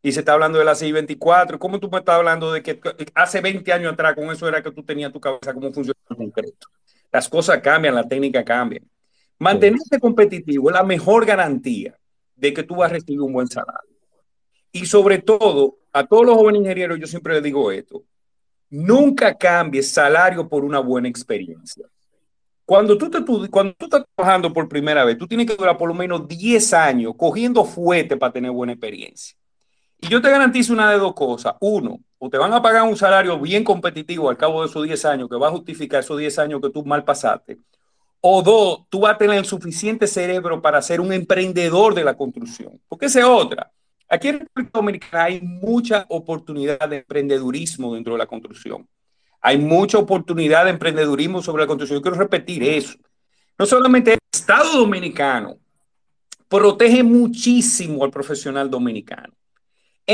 y se está hablando del ACI 24. ¿Cómo tú me estás hablando de que hace 20 años atrás con eso era que tú tenías tu cabeza cómo funciona el concreto? Las cosas cambian, la técnica cambia. Mantenerse competitivo es la mejor garantía de que tú vas a recibir un buen salario. Y sobre todo, a todos los jóvenes ingenieros, yo siempre les digo esto, nunca cambies salario por una buena experiencia. Cuando tú, te, cuando tú estás trabajando por primera vez, tú tienes que durar por lo menos 10 años cogiendo fuerte para tener buena experiencia. Y yo te garantizo una de dos cosas. Uno, o te van a pagar un salario bien competitivo al cabo de esos 10 años, que va a justificar esos 10 años que tú mal pasaste, o dos, tú vas a tener el suficiente cerebro para ser un emprendedor de la construcción. Porque esa es otra. Aquí en República Dominicana hay mucha oportunidad de emprendedurismo dentro de la construcción. Hay mucha oportunidad de emprendedurismo sobre la construcción. Yo quiero repetir eso. No solamente el Estado dominicano protege muchísimo al profesional dominicano.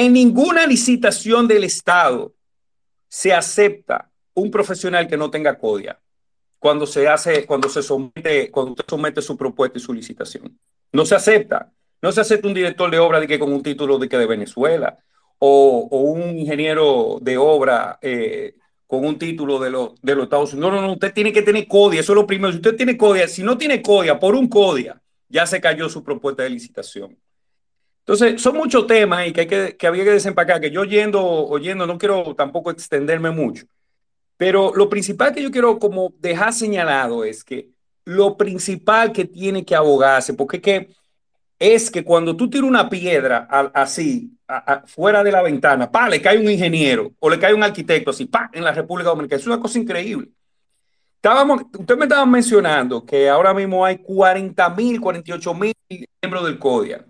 En ninguna licitación del Estado se acepta un profesional que no tenga CODIA cuando se hace, cuando se somete, cuando usted somete su propuesta y su licitación. No se acepta. No se acepta un director de obra de que con un título de que de Venezuela o, un ingeniero de obra eh, con un título de, de los Estados Unidos. No, no, no, usted tiene que tener CODIA, eso es lo primero. Si usted tiene CODIA, si no tiene CODIA, por un CODIA, ya se cayó su propuesta de licitación. Entonces, son muchos temas y que, hay que, que había que desempacar, que yo oyendo, oyendo, no quiero tampoco extenderme mucho, pero lo principal que yo quiero como dejar señalado es que lo principal que tiene que abogarse, porque que es que cuando tú tiras una piedra así, fuera de la ventana, pa, le cae un ingeniero o le cae un arquitecto así, pa, en la República Dominicana. Es una cosa increíble. Estábamos, usted me estaba mencionando que ahora mismo hay 40 mil, 48 mil miembros del CODIA.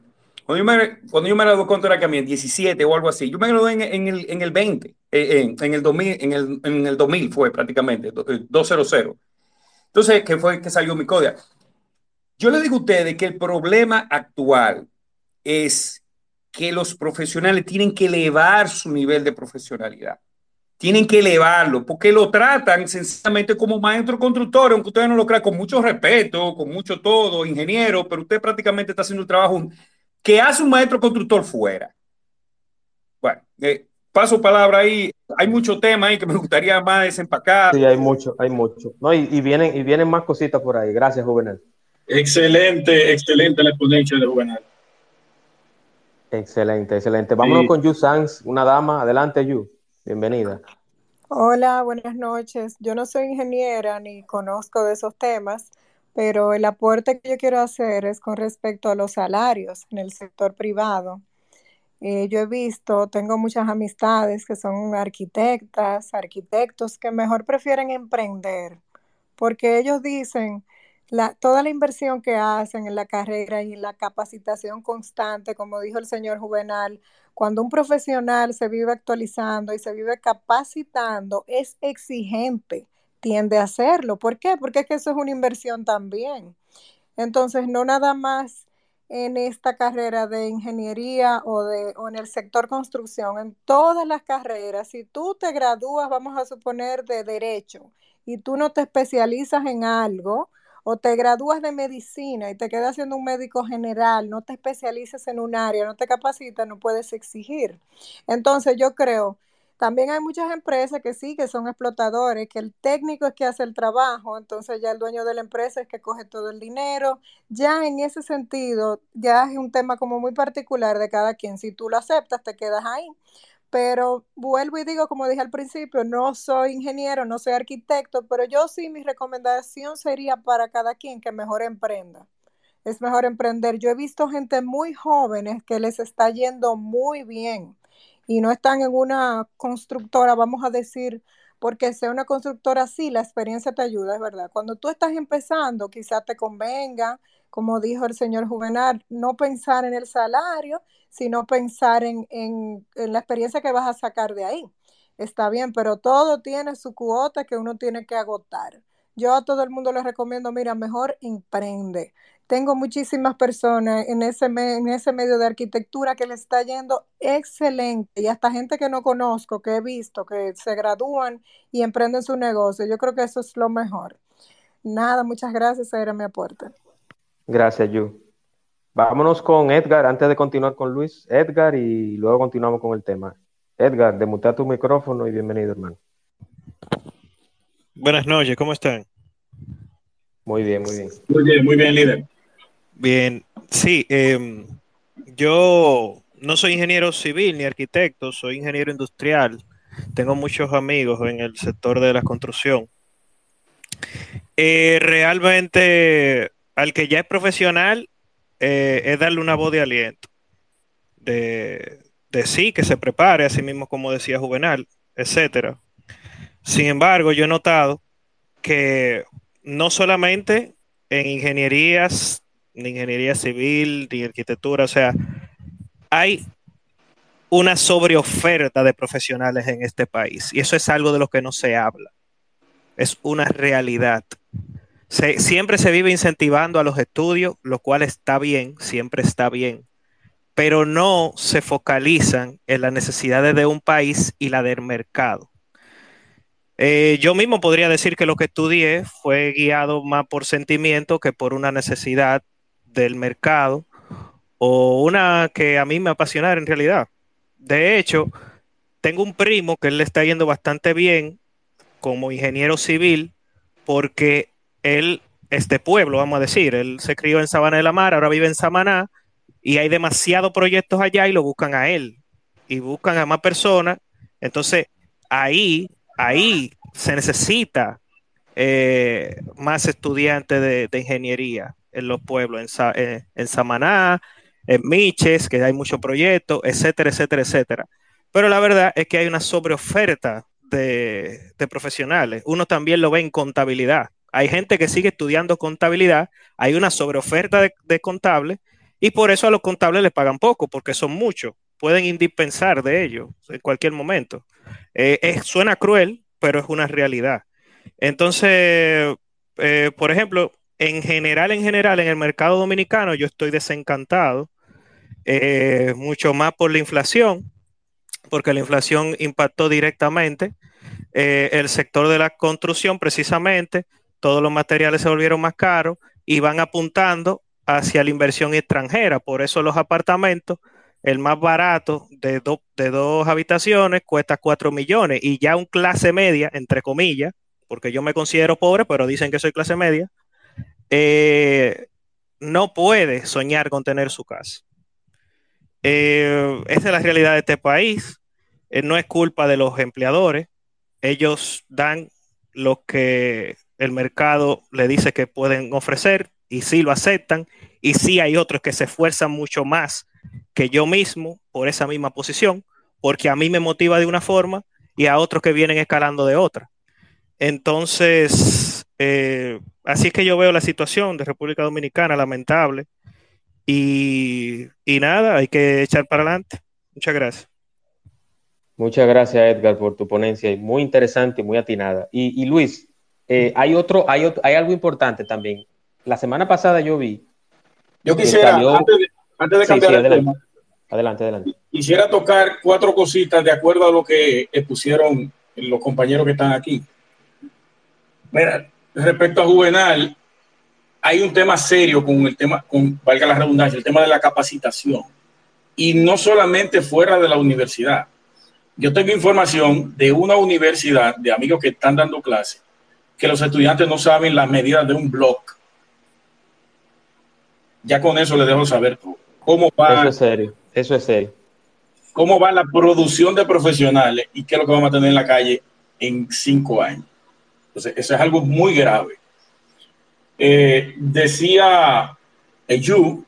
Cuando yo me, cuando yo me gradué, ¿cuánto era que a mí? 17 o algo así. Yo me gradué en, el, en el 20, eh, en, el 2000, en, el, en el 2000 fue prácticamente, 200. Eh, Entonces, ¿qué fue que salió mi CODIA? Yo le digo a ustedes que el problema actual es que los profesionales tienen que elevar su nivel de profesionalidad. Tienen que elevarlo, porque lo tratan sencillamente como maestro constructor, aunque ustedes no lo crean, con mucho respeto, con mucho todo, ingeniero, pero usted prácticamente está haciendo el trabajo que hace un maestro constructor fuera. Bueno, eh, paso palabra ahí. Hay mucho tema ahí que me gustaría más desempacar. Sí, hay mucho, hay mucho. No, y, vienen, y vienen más cositas por ahí. Gracias, Juvenal. Excelente, excelente la ponencia de Juvenal. Excelente, excelente. Vámonos con Yu Sanz, una dama. Adelante, Yu. Bienvenida. Hola, buenas noches. Yo no soy ingeniera ni conozco de esos temas, pero el aporte que yo quiero hacer es con respecto a los salarios en el sector privado. Eh, yo he visto, tengo muchas amistades que son arquitectas, arquitectos que mejor prefieren emprender, porque ellos dicen, la, toda la inversión que hacen en la carrera y la capacitación constante, como dijo el señor Juvenal, cuando un profesional se vive actualizando y se vive capacitando, es exigente tiende a hacerlo. ¿Por qué? Porque es que eso es una inversión también. Entonces, no nada más en esta carrera de ingeniería o, de, o en el sector construcción, en todas las carreras, si tú te gradúas, vamos a suponer, de derecho y tú no te especializas en algo, o te gradúas de medicina y te quedas siendo un médico general, no te especializas en un área, no te capacitas, no puedes exigir. Entonces yo creo También hay muchas empresas que sí, que son explotadores, que el técnico es que hace el trabajo, entonces ya el dueño de la empresa es que coge todo el dinero. Ya en ese sentido, ya es un tema como muy particular de cada quien. Si tú lo aceptas, te quedas ahí. Pero vuelvo y digo, como dije al principio, no soy ingeniero, no soy arquitecto, pero yo sí, mi recomendación sería para cada quien que mejor emprenda. Es mejor emprender. Yo he visto gente muy jóvenes que les está yendo muy bien y no están en una constructora, vamos a decir, porque sea una constructora así, la experiencia te ayuda, es verdad. Cuando tú estás empezando, quizás te convenga, como dijo el señor Juvenal, no pensar en el salario, sino pensar en, en, en la experiencia que vas a sacar de ahí. Está bien, pero todo tiene su cuota que uno tiene que agotar. Yo a todo el mundo les recomiendo, mira, mejor emprende tengo muchísimas personas en ese, en ese medio de arquitectura que le está yendo excelente y hasta gente que no conozco, que he visto, que se gradúan y emprenden su negocio. Yo creo que eso es lo mejor. Nada, muchas gracias, era mi aporte. Gracias, Yu. Vámonos con Edgar antes de continuar con Luis. Edgar y luego continuamos con el tema. Edgar, demutea tu micrófono y bienvenido, hermano. Buenas noches, ¿cómo están? Muy bien, muy bien. Muy bien, muy bien, líder. Bien, sí, em, yo no soy ingeniero civil ni arquitecto, soy ingeniero industrial. Tengo muchos amigos en el sector de la construcción. Eh, realmente, al que ya es profesional, eh, es darle una voz de aliento. De, de sí, que se prepare, así mismo como decía Juvenal, etcétera. Sin embargo, yo he notado que no solamente en ingenierías ni ingeniería civil, ni arquitectura, o sea, hay una sobreoferta de profesionales en este país y eso es algo de lo que no se habla. Es una realidad. siempre se vive incentivando a los estudios, lo cual está bien, siempre está bien, pero no se focalizan en las necesidades de un país y la del mercado. Eh, yo mismo podría decir que lo que estudié fue guiado más por sentimiento que por una necesidad del mercado o una que a mí me apasiona en realidad. De hecho, tengo un primo que él le está yendo bastante bien como ingeniero civil porque él es de pueblo, vamos a decir. Él se crió en Sabana de la Mar, ahora vive en Samaná y hay demasiados proyectos allá y lo buscan a él y buscan a más personas. Entonces, ahí, ahí se necesita eh, más estudiantes de ingeniería en los pueblos, en, eh, en Samaná, en Miches, que hay muchos proyectos, etcétera, etcétera, etcétera. Pero la verdad es que hay una sobreoferta de, de profesionales. Uno también lo ve en contabilidad. Hay gente que sigue estudiando contabilidad, hay una sobreoferta de, de contables y por eso a los contables les pagan poco, porque son muchos. Pueden indispensar de ellos en cualquier momento. Eh, suena cruel, pero es una realidad. Entonces, eh, por ejemplo, en general, en general, en el mercado dominicano yo estoy desencantado, eh, mucho más por la inflación, porque la inflación impactó directamente eh, el sector de la construcción precisamente, todos los materiales se volvieron más caros y van apuntando hacia la inversión extranjera, por eso los apartamentos, el más barato de, dos habitaciones cuesta 4 millones y ya un clase media, entre comillas, porque yo me considero pobre, pero dicen que soy clase media, eh, no puede soñar con tener su casa. Eh, esa es la realidad de este país. Eh, no es culpa de los empleadores. Ellos dan lo que el mercado le dice que pueden ofrecer y sí lo aceptan. Y sí hay otros que se esfuerzan mucho más que yo mismo por esa misma posición, porque a mí me motiva de una forma y a otros que vienen escalando de otra. Entonces, así es que yo veo la situación de República Dominicana, lamentable. Y, nada, hay que echar para adelante. Muchas gracias. Muchas gracias, Edgar, por tu ponencia. Muy interesante y muy atinada. Y, Luis, eh, hay, otro, hay hay algo importante también. La semana pasada yo vi. Yo quisiera, antes de, cambiar el tema, adelante, adelante. Quisiera tocar cuatro cositas de acuerdo a lo que expusieron los compañeros que están aquí. Mira, respecto a Juvenal, hay un tema serio con el tema, con, valga la redundancia, el tema de la capacitación. Y no solamente fuera de la universidad. yo tengo información de una universidad, de amigos que están dando clases, que los estudiantes no saben las medidas de un blog. Ya con eso les dejo saber cómo va. Eso es serio, eso es serio. Cómo va la producción de profesionales y qué es lo que vamos a tener en la calle en cinco años. Entonces, eso es algo muy grave. Eh, decía Yu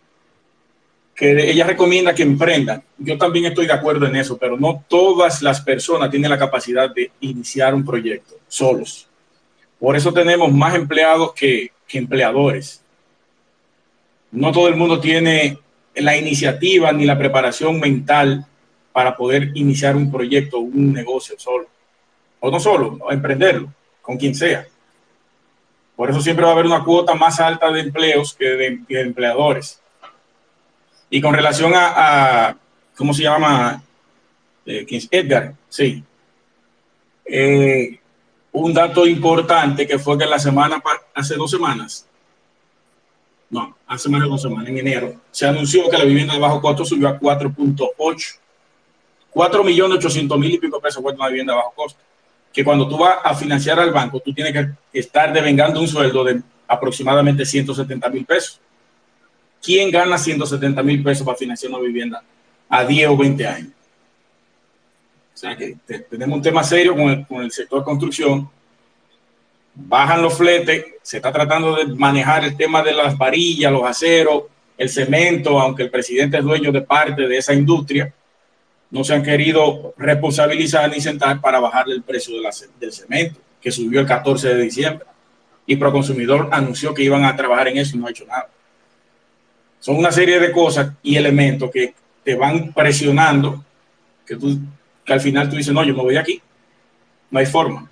que ella recomienda que emprendan. Yo también estoy de acuerdo en eso, pero no todas las personas tienen la capacidad de iniciar un proyecto solos. Por eso tenemos más empleados que, empleadores. No todo el mundo tiene la iniciativa ni la preparación mental para poder iniciar un proyecto, un negocio solo. O no solo, emprenderlo, con quien sea. Por eso siempre va a haber una cuota más alta de empleos que de, empleadores. Y con relación a, ¿cómo se llama? Eh, Edgar, sí. Eh, un dato importante que fue que la semana, hace dos semanas, no, hace más de dos semanas, en enero, se anunció que la vivienda de bajo costo subió a 4.8. 4 millones 800 mil y pico pesos cuesta una vivienda de bajo costo. Que cuando tú vas a financiar al banco, tú tienes que estar devengando un sueldo de aproximadamente 170 mil pesos. ¿quién gana 170 mil pesos para financiar una vivienda a 10 o 20 años? O sea que tenemos un tema serio con el, con el sector construcción. Bajan los fletes, se está tratando de manejar el tema de las varillas, los aceros, el cemento, aunque el presidente es dueño de parte de esa industria, no se han querido responsabilizar ni sentar para bajar el precio de del cemento, que subió el 14 de diciembre. Y Proconsumidor anunció que iban a trabajar en eso y no ha hecho nada. Son una serie de cosas y elementos que te van presionando, que, tú, que al final tú dices, no, yo me voy aquí. No hay forma.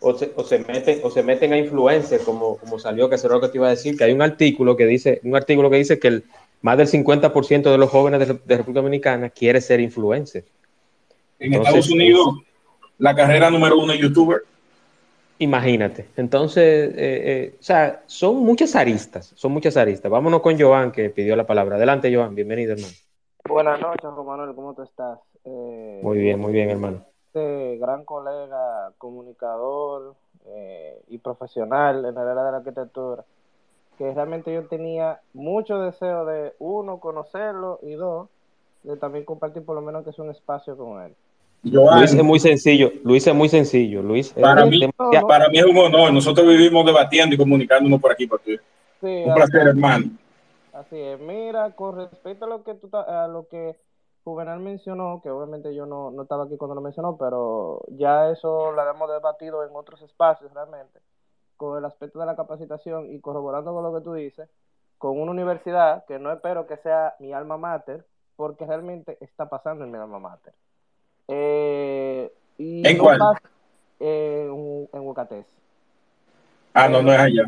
O se, o se, meten, o se meten a influencers, como, como salió, que es lo que te iba a decir, que hay un artículo que dice, un artículo que dice que el, más del 50% de los jóvenes de, de, República Dominicana quiere ser influencer. En Entonces, Estados Unidos, la carrera número uno es youtuber. Imagínate. Entonces, eh, eh, o sea, son muchas aristas, son muchas aristas. Vámonos con Joan, que pidió la palabra. Adelante, Joan, bienvenido, hermano. Buenas noches, Manuel, ¿cómo tú estás? Eh, muy bien, muy bien, hermano. Este gran colega, comunicador eh, y profesional en el área de la arquitectura, que realmente yo tenía mucho deseo de, uno, conocerlo y dos, de también compartir por lo menos que es un espacio con él. Joan, Luis es muy sencillo, Luis es muy sencillo, Luis. Para, mí, demasiado... para mí es un honor, nosotros vivimos debatiendo y comunicándonos por aquí. Sí, un placer, así, hermano. Así es, mira, con respecto a lo que tú, a lo que Juvenal mencionó, que obviamente yo no, no estaba aquí cuando lo mencionó, pero ya eso lo habíamos debatido en otros espacios realmente, con el aspecto de la capacitación y corroborando con lo que tú dices, con una universidad que no espero que sea mi alma mater, porque realmente está pasando en mi alma mater. Eh, y ¿En no cuál? Pasa, eh, en, en Huacatés. Ah, no, no es allá.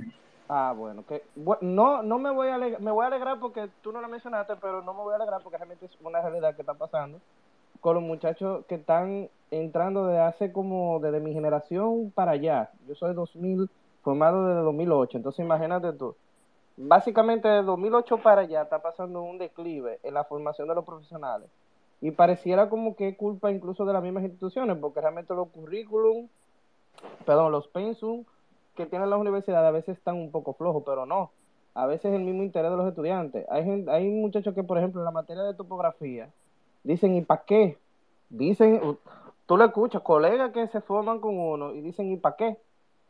Ah, bueno, que bueno, no, no me voy a alegrar, me voy a alegrar porque tú no lo mencionaste, pero no me voy a alegrar porque realmente es una realidad que está pasando con los muchachos que están entrando desde hace como desde mi generación para allá. Yo soy 2000, formado desde 2008, entonces imagínate tú. Básicamente de 2008 para allá está pasando un declive en la formación de los profesionales y pareciera como que es culpa incluso de las mismas instituciones, porque realmente los currículum, perdón, los pensum que tienen las universidades a veces están un poco flojos, pero no. A veces es el mismo interés de los estudiantes. Hay, gente, hay muchachos que, por ejemplo, en la materia de topografía, dicen, ¿y para qué? Dicen, tú lo escuchas, colegas que se forman con uno y dicen, ¿y para qué?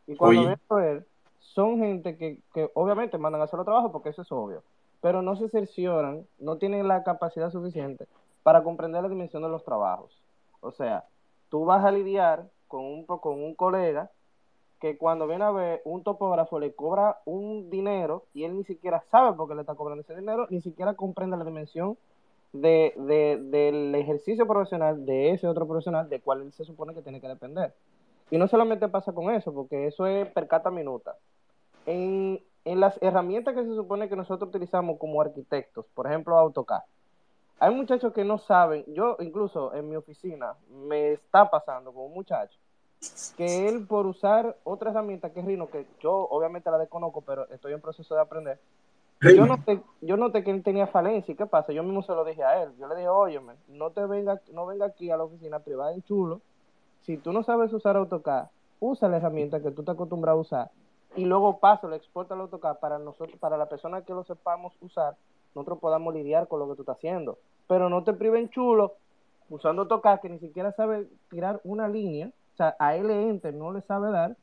Y cuando ven a ver, son gente que, que obviamente mandan a hacer los trabajos porque eso es obvio, pero no se cercioran, no tienen la capacidad suficiente para comprender la dimensión de los trabajos. O sea, tú vas a lidiar con un, con un colega que cuando viene a ver un topógrafo le cobra un dinero y él ni siquiera sabe por qué le está cobrando ese dinero, ni siquiera comprende la dimensión de, de, del ejercicio profesional de ese otro profesional de cual él se supone que tiene que depender. Y no solamente pasa con eso, porque eso es per cata minuta. En, en las herramientas que se supone que nosotros utilizamos como arquitectos, por ejemplo AutoCAD, hay muchachos que no saben, yo incluso en mi oficina me está pasando con un muchacho que él por usar otra herramienta que es Rhino, que yo obviamente la desconozco, pero estoy en proceso de aprender, yo noté, yo noté que él tenía falencia. ¿Y qué pasa? Yo mismo se lo dije a él. Yo le dije, oye, no te venga, no venga aquí a la oficina privada en chulo. Si tú no sabes usar AutoCAD, usa la herramienta que tú te acostumbras a usar y luego pasa, lo exporta al AutoCAD para nosotros, para la persona que lo sepamos usar, nosotros podamos lidiar con lo que tú estás haciendo. Pero no te priven chulo usando AutoCAD que ni siquiera sabe tirar una línea, o sea, a él enter no le sabe dar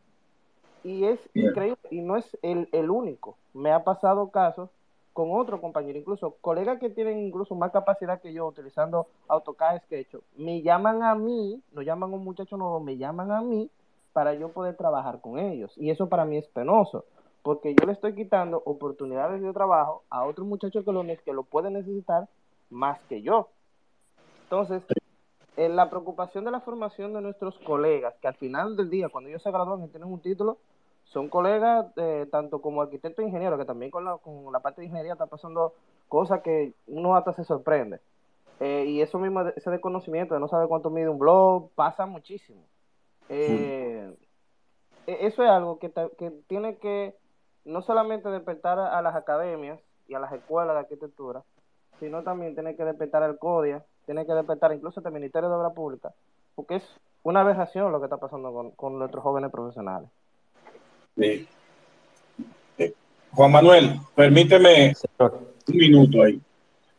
y es increíble y no es el, el único. Me ha pasado casos con otro compañero, incluso colegas que tienen incluso más capacidad que yo utilizando AutoCAD Sketch, me llaman a mí, no llaman a un muchacho nuevo, me llaman a mí para yo poder trabajar con ellos. Y eso para mí es penoso, porque yo le estoy quitando oportunidades de trabajo a otros muchachos que lo, que lo pueden necesitar más que yo. Entonces, en la preocupación de la formación de nuestros colegas, que al final del día, cuando ellos se gradúan y tienen un título, son colegas eh, tanto como arquitecto e ingeniero, que también con la, con la parte de ingeniería está pasando cosas que uno hasta se sorprende. Eh, y eso mismo, ese desconocimiento de no saber cuánto mide un blog, pasa muchísimo. Eh, e, eso es algo que, que, tiene que no solamente despertar a, las academias y a las escuelas de arquitectura, sino también tiene que despertar al CODIA, tiene que despertar incluso al Ministerio de Obra Pública, porque es una aberración lo que está pasando con, con nuestros jóvenes profesionales. Eh, Juan Manuel, permíteme un minuto ahí.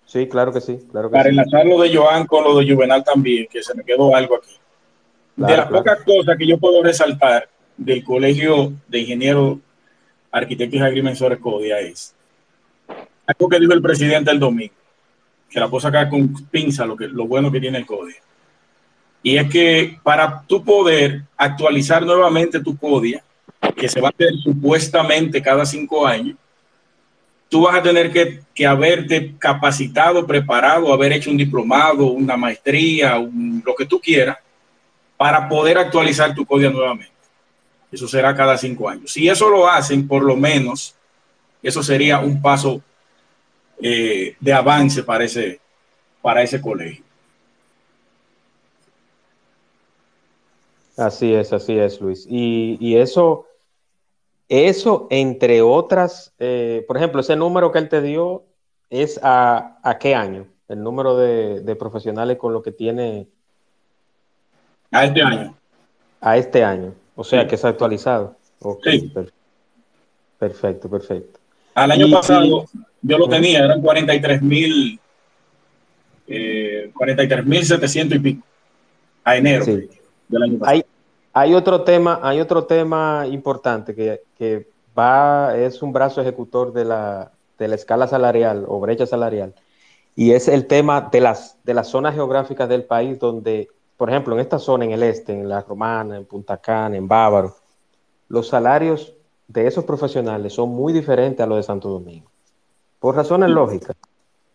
Sí, claro que sí. Claro Para enlazar lo de Joan con lo de Juvenal también, que se me quedó algo aquí. de las pocas cosas que yo puedo resaltar del Colegio de Ingenieros, Arquitectos y Agrimensores CODIA es algo que dijo el presidente el domingo, que la puedo sacar con pinza lo, que, lo bueno que tiene el CODIA. Y es que para tú poder actualizar nuevamente tu CODIA, que se va a hacer supuestamente cada cinco años, tú vas a tener que, que, haberte capacitado, preparado, haber hecho un diplomado, una maestría, lo que tú quieras, para poder actualizar tu código nuevamente. Eso será cada cinco años. Si eso lo hacen, por lo menos, eso sería un paso eh, de avance para ese, para ese colegio. Así es, así es, Luis. Y, y eso, eso, entre otras, eh, por ejemplo, ese número que él te dio es a, a qué año, el número de, de profesionales con lo que tiene a este año. A este año. O sea que es actualizado. sí. Perfecto, perfecto. Al año pasado yo lo tenía, eran 43 mil, eh, 43 mil 700 y pico. A enero del año pasado. Hay, hay, otro tema, hay otro tema importante que, va, es un brazo ejecutor de la, de la escala salarial o brecha salarial. Y es el tema de las, de las zonas geográficas del país donde por ejemplo, en esta zona, en el este, en La Romana, en Punta Cana, en Bávaro, los salarios de esos profesionales son muy diferentes a los de Santo Domingo. Por razones lógicas,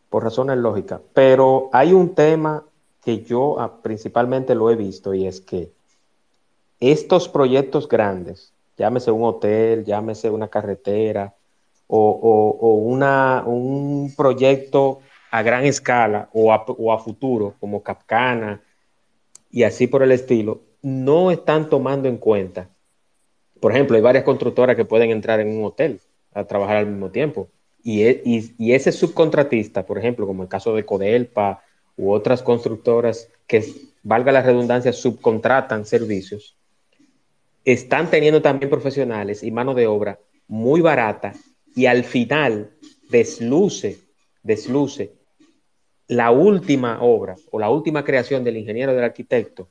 por razones lógicas. Pero hay un tema que yo ah, principalmente lo he visto y es que estos proyectos grandes, llámese un hotel, llámese una carretera o, un proyecto a gran escala o a, o a futuro, como Capcana, y así por el estilo, no están tomando en cuenta. Por ejemplo, hay varias constructoras que pueden entrar en un hotel a trabajar al mismo tiempo. Y, e, y, ese subcontratista, por ejemplo, como el caso de Codelpa u otras constructoras que, valga la redundancia, subcontratan servicios, están teniendo también profesionales y mano de obra muy barata y al final desluce, desluce la última obra o la última creación del ingeniero del arquitecto,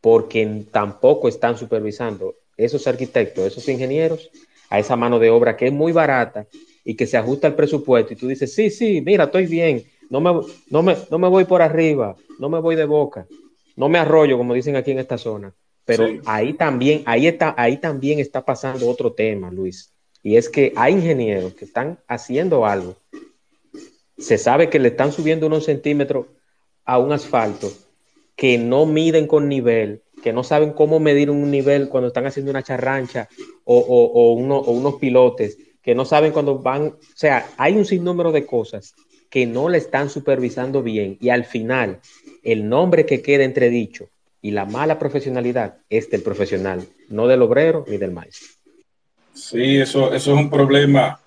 porque tampoco están supervisando esos arquitectos, esos ingenieros, a esa mano de obra que es muy barata y que se ajusta al presupuesto. Y tú dices, sí, sí, mira, estoy bien, no me, no me, no me voy por arriba, no me voy de boca, no me arroyo, como dicen aquí en esta zona. Pero ahí también, ahí está, ahí también está pasando otro tema, Luis. Y es que hay ingenieros que están haciendo algo. Se sabe que le están subiendo unos centímetros a un asfalto que no miden con nivel, que no saben cómo medir un nivel cuando están haciendo una charrancha o, unos pilotes, que no saben cuando van, o sea, hay un sinnúmero de cosas que no le están supervisando bien. Y al final el nombre que queda entredicho y la mala profesionalidad es del profesional, no del obrero ni del maestro. Sí, eso, eso es un problema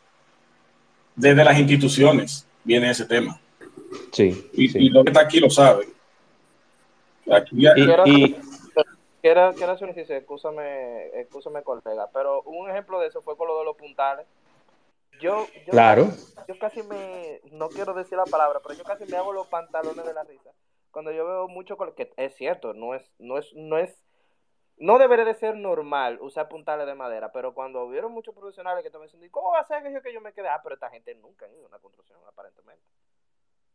desde las instituciones viene ese tema. Sí. Y, lo que está aquí lo sabe. Aquí ya, y, quiero, hacer un ejercicio, escúchame, colega, pero un ejemplo de eso fue con lo de los puntales. Yo, claro. yo casi me, no quiero decir la palabra, pero yo casi me hago los pantalones de la risa. Cuando yo veo mucho, que es cierto, no es, no es, no es, no debería de ser normal usar puntales de madera, pero cuando vieron muchos profesionales que estaban diciendo, ¿cómo va a ser que yo, que yo me quede? Ah, pero esta gente nunca ha ido a una construcción, aparentemente.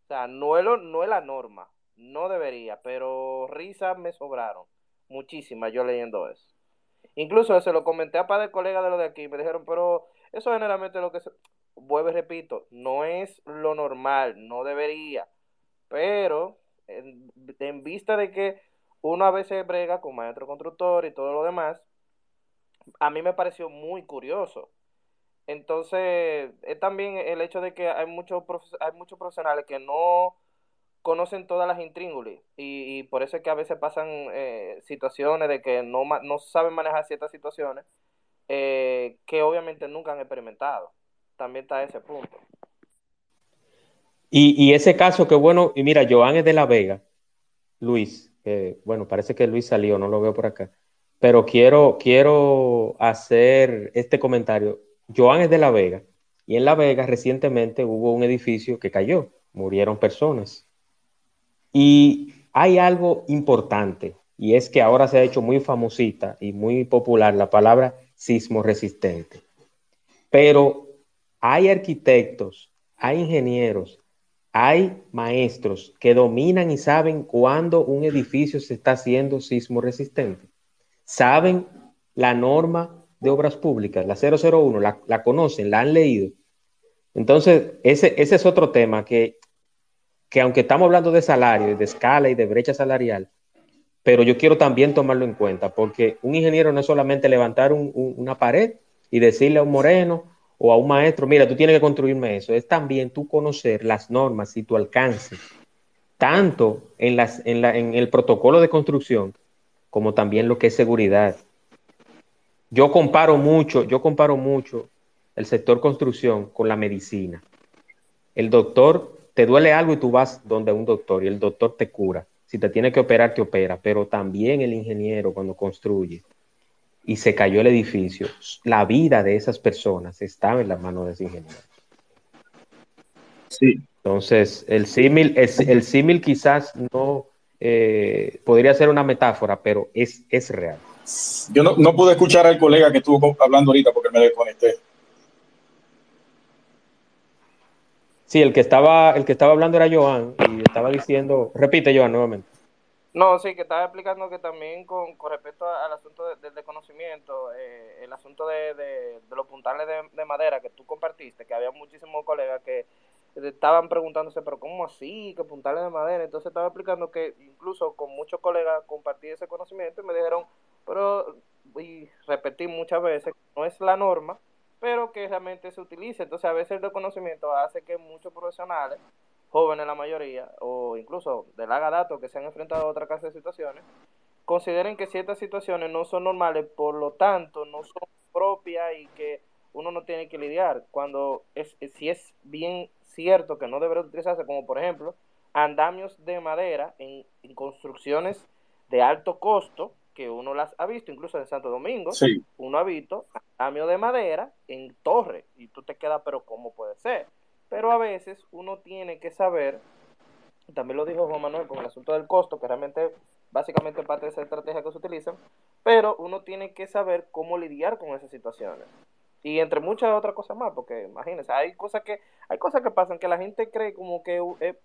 O sea, no es, no es la norma, no debería, pero risas me sobraron, muchísimas yo leyendo eso. Incluso se lo comenté a par de colegas de lo de aquí, me dijeron, pero eso generalmente lo que se... Vuelvo y repito, no es lo normal, no debería. Pero en, vista de que uno a veces brega con maestro constructor y todo lo demás, a mí me pareció muy curioso. Entonces, es también el hecho de que hay muchos hay muchos profesionales que no conocen todas las intríngulis y, por eso es que a veces pasan eh, situaciones de que no, no saben manejar ciertas situaciones eh, que obviamente nunca han experimentado. También está ese punto. Y, ese caso que bueno, y mira, Joan es de La Vega, Luis, bueno, parece que Luis salió, no lo veo por acá, pero quiero, quiero hacer este comentario. Joan es de La Vega y en La Vega recientemente hubo un edificio que cayó, murieron personas. Y hay algo importante y es que ahora se ha hecho muy famosita y muy popular la palabra sismo resistente. Pero hay arquitectos, hay ingenieros, hay maestros que dominan y saben cuándo un edificio se está haciendo sismo resistente. Saben la norma de obras públicas, la 001, la, conocen, la han leído. Entonces, ese, ese es otro tema que, que aunque estamos hablando de salario, de escala y de brecha salarial, pero yo quiero también tomarlo en cuenta, porque un ingeniero no es solamente levantar una pared y decirle a un moreno o a un maestro, mira, tú tienes que construirme eso, es también tú conocer las normas y tu alcance, tanto en, las, en, la, en el protocolo de construcción como también lo que es seguridad. Yo comparo mucho, yo comparo mucho el sector construcción con la medicina. El doctor, te duele algo y tú vas donde un doctor y el doctor te cura si te tiene que operar, te opera, pero también el ingeniero cuando construye y se cayó el edificio, la vida de esas personas estaba en las manos de ese ingeniero. Sí. Entonces, el símil, el, símil quizás no eh, podría ser una metáfora, pero es, es real. Yo no, no pude escuchar al colega que estuvo hablando ahorita porque me desconecté. Sí, el que estaba, el que estaba hablando era Joan y estaba diciendo, repite Joan nuevamente. No, sí, que estaba explicando que también con, respecto al asunto del desconocimiento, eh, el asunto de, de, los puntales de, madera que tú compartiste, que había muchísimos colegas que estaban preguntándose, pero ¿cómo así? ¿Qué puntales de madera? Entonces estaba explicando que incluso con muchos colegas compartí ese conocimiento y me dijeron, pero, y repetí muchas veces, no es la norma, pero que realmente se utilice. Entonces, a veces el desconocimiento hace que muchos profesionales, jóvenes la mayoría, o incluso de larga datos que se han enfrentado a otra clase de situaciones, consideren que ciertas situaciones no son normales, por lo tanto, no son propias y que uno no tiene que lidiar. Cuando es, si es bien cierto que no debería utilizarse, como por ejemplo, andamios de madera en, en construcciones de alto costo, que uno las ha visto, incluso en Santo Domingo, uno ha visto cambio de madera en torre, y tú te quedas, pero ¿cómo puede ser? Pero a veces uno tiene que saber, también lo dijo Juan Manuel con el asunto del costo, que realmente básicamente parte de esa estrategia que se utiliza, pero uno tiene que saber cómo lidiar con esas situaciones. Y entre muchas otras cosas más, porque imagínense, hay cosas que hay cosas que pasan que la gente cree como que eh,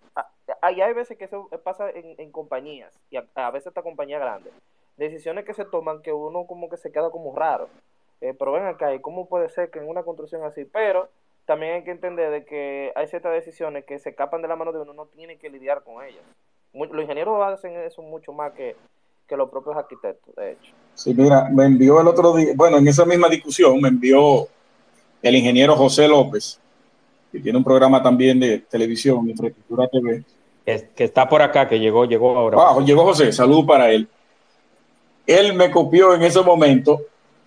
hay, veces que eso pasa en, compañías, y a, veces esta compañía grande decisiones que se toman que uno como que se queda como raro. Eh, pero ven acá, ¿y cómo puede ser que en una construcción así? Pero también hay que entender de que hay ciertas decisiones que se escapan de la mano de uno, no tiene que lidiar con ellas. Los ingenieros hacen eso mucho más que, que los propios arquitectos, de hecho. Sí, mira, me envió el otro día, bueno, en esa misma discusión me envió el ingeniero José López, que tiene un programa también de televisión, Infraestructura TV. Que, está por acá, que llegó, llegó ahora. Ah, llegó José, salud para él él me copió en ese momento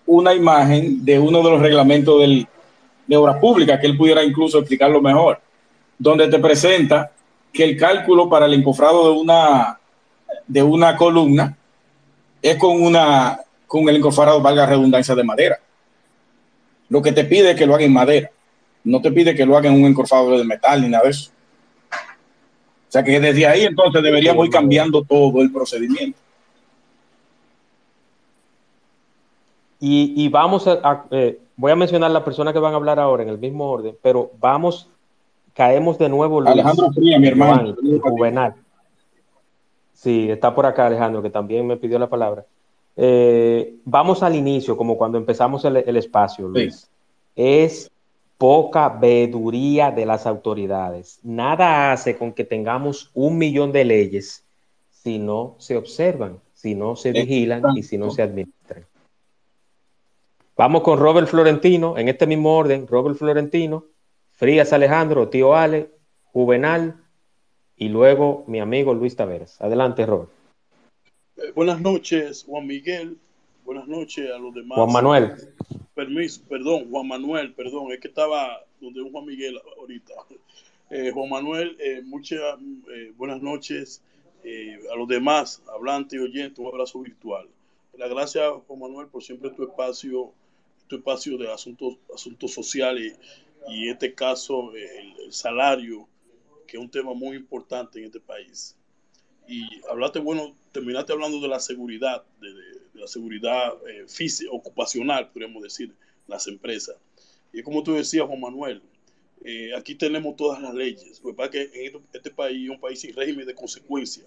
una imagen de uno de los reglamentos del, de Obras Públicas, que él pudiera incluso explicarlo mejor, donde te presenta que el cálculo para el encofrado de una, de una columna es con, una, con el encofrado, valga redundancia, de madera. Lo que te pide es que lo haga en madera. No te pide que lo haga en un encofrado de metal ni nada de eso. O sea que desde ahí entonces deberíamos ir cambiando todo el procedimiento. Y, vamos a, eh, voy a mencionar las personas que van a hablar ahora en el mismo orden, pero vamos, caemos de nuevo. Alejandro Fría, mi hermano. Juvenal. Sí, está por acá Alejandro, que también me pidió la palabra. Eh, vamos al inicio, como cuando empezamos el, espacio, Luis. Es poca veeduría de las autoridades. Nada hace con que tengamos un millón de leyes si no se observan, si no se vigilan y si no se administran. Vamos con Robert Florentino, en este mismo orden, Robert Florentino, Frías Alejandro, Tío Ale, Juvenal y luego mi amigo Luis Taveras. Adelante, Robert. Eh, buenas noches, Juan Miguel. Buenas noches a los demás. Juan Manuel. Permiso, perdón, Juan Manuel, perdón, es que estaba donde un Juan Miguel ahorita. Eh, Juan Manuel, eh, muchas buenas noches a los demás hablantes y oyentes, un abrazo virtual. La gracias, Juan Manuel, por siempre tu espacio espacio de asuntos, asuntos sociales y en este caso el, salario, que es un tema muy importante en este país. Y hablaste, bueno, terminaste hablando de la seguridad, de, la seguridad eh, física, ocupacional, podríamos decir, las empresas. Y como tú decías, Juan Manuel, eh, aquí tenemos todas las leyes. Lo que pasa es que en este, país es un país sin régimen de consecuencia.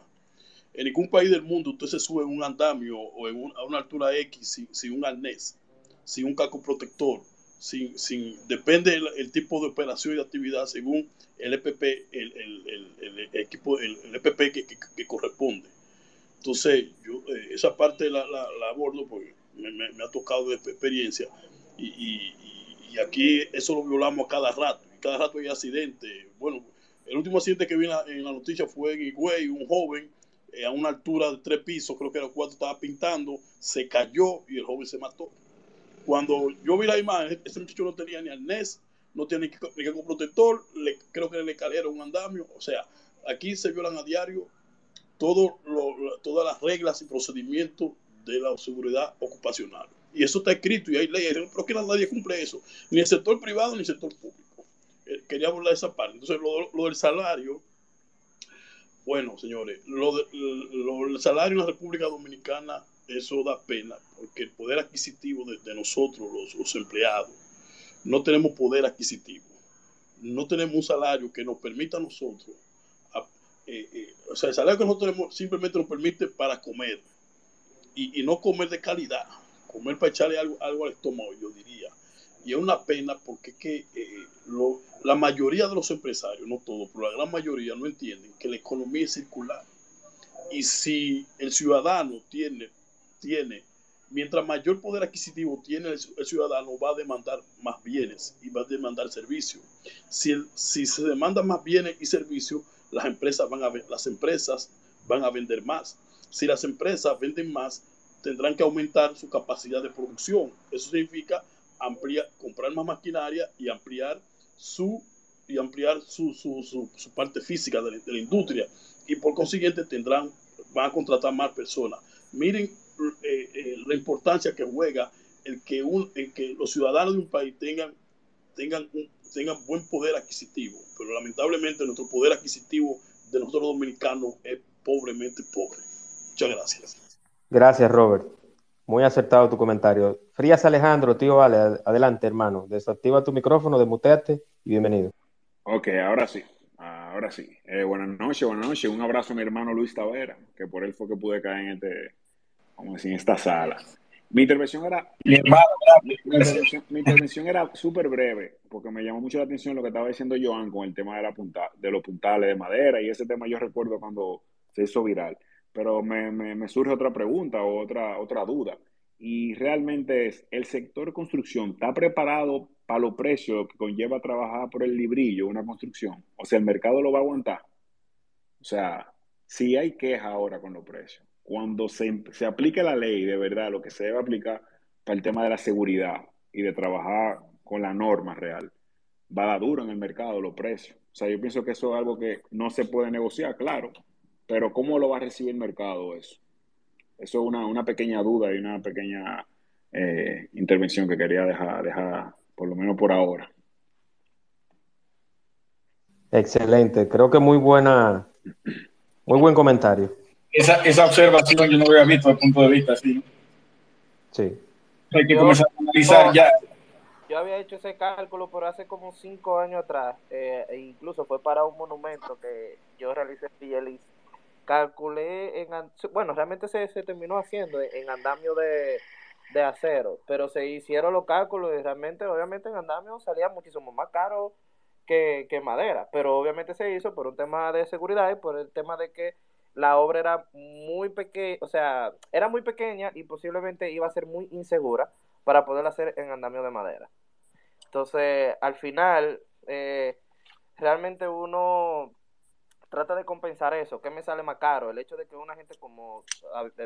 En ningún país del mundo usted se sube en un andamio o en a una altura X sin, sin un arnés sin un casco protector, sin, sin, depende el, tipo de operación y de actividad según el EPP, el, el, equipo, el, EPP que, que, corresponde. Entonces, yo eh, esa parte la, la, abordo porque me, me, ha tocado de experiencia y, y, y, aquí eso lo violamos a cada rato. Y cada rato hay accidentes. Bueno, el último accidente que vi en la, noticia fue en Higüey, un joven eh, a una altura de tres pisos, creo que era cuatro, estaba pintando, se cayó y el joven se mató. Cuando yo vi la imagen, ese muchacho no tenía ni arnés, no tenía ni, ni protector, le, creo que le escalera un andamio. O sea, aquí se violan a diario todo todas las reglas y procedimientos de la seguridad ocupacional. Y eso está escrito y hay leyes, pero que nadie cumple eso, ni el sector privado ni el sector público. Eh, quería hablar de esa parte. Entonces, lo, del salario, bueno, señores, lo, lo del salario en la República Dominicana eso da pena, porque el poder adquisitivo de, nosotros, los, empleados, no tenemos poder adquisitivo, no tenemos un salario que nos permita a nosotros, eh, eh, o sea, el salario que nosotros tenemos simplemente nos permite para comer, y, no comer de calidad, comer para echarle algo, algo al estómago, yo diría. Y es una pena porque que, eh, la mayoría de los empresarios, no todos, pero la gran mayoría no entienden que la economía es circular. Y si el ciudadano tiene tiene, mientras mayor poder adquisitivo tiene el, ciudadano, va a demandar más bienes y va a demandar servicios. Si, se demandan más bienes y servicios, las empresas, van a, las empresas van a vender más. Si las empresas venden más, tendrán que aumentar su capacidad de producción. Eso significa ampliar, comprar más maquinaria y ampliar su y ampliar su, su, su, parte física de la, de la, industria y por consiguiente tendrán van a contratar más personas. Miren eh, eh, la importancia que juega el que, un, que los ciudadanos de un país tengan, tengan, tengan buen poder adquisitivo. Pero lamentablemente nuestro poder adquisitivo de nosotros dominicanos es pobremente pobre. Muchas gracias. Gracias, Robert. Muy acertado tu comentario. Frías Alejandro, tío Vale, adelante, hermano. Desactiva tu micrófono, demuteate y bienvenido. Ok, ahora sí. Ahora sí. Eh, buenas noches, buenas noches. Un abrazo a mi hermano Luis Tavera, que por él fue que pude caer en este, como decir, en esta sala. Mi intervención era. Mi, intervención, era súper breve, porque me llamó mucho la atención lo que estaba diciendo Joan con el tema de, la punta, de los puntales de madera, y ese tema yo recuerdo cuando se hizo viral. Pero me, me, surge otra pregunta o otra, otra duda. Y realmente es: ¿el sector construcción está preparado para los precios que conlleva trabajar por el librillo, una construcción? O sea, ¿el mercado lo va a aguantar? O sea, si hay queja ahora con los precios cuando se, se aplique la ley de verdad, lo que se debe aplicar para el tema de la seguridad y de trabajar con la norma real. Va a dar duro en el mercado los precios. O sea, yo pienso que eso es algo que no se puede negociar, claro, pero ¿cómo lo va a recibir el mercado eso? Eso es una, una pequeña duda y una pequeña eh, intervención que quería dejar, dejar, por lo menos por ahora. Excelente, creo que muy buena, muy buen comentario. Esa, esa observación yo no había visto desde el punto de vista así. Sí. Hay que comenzar a analizar ya. Yo había hecho ese cálculo, pero hace como cinco años atrás, eh, e incluso fue para un monumento que yo realicé en. Calculé en, bueno, realmente se, se terminó haciendo en andamio de, de acero, pero se hicieron los cálculos y realmente, obviamente en andamio salía muchísimo más caro que, que madera, pero obviamente se hizo por un tema de seguridad y por el tema de que la obra era muy pequeña, o sea, era muy pequeña y posiblemente iba a ser muy insegura para poderla hacer en andamio de madera. Entonces, al final, eh, realmente uno trata de compensar eso. ¿Qué me sale más caro? El hecho de que una gente, como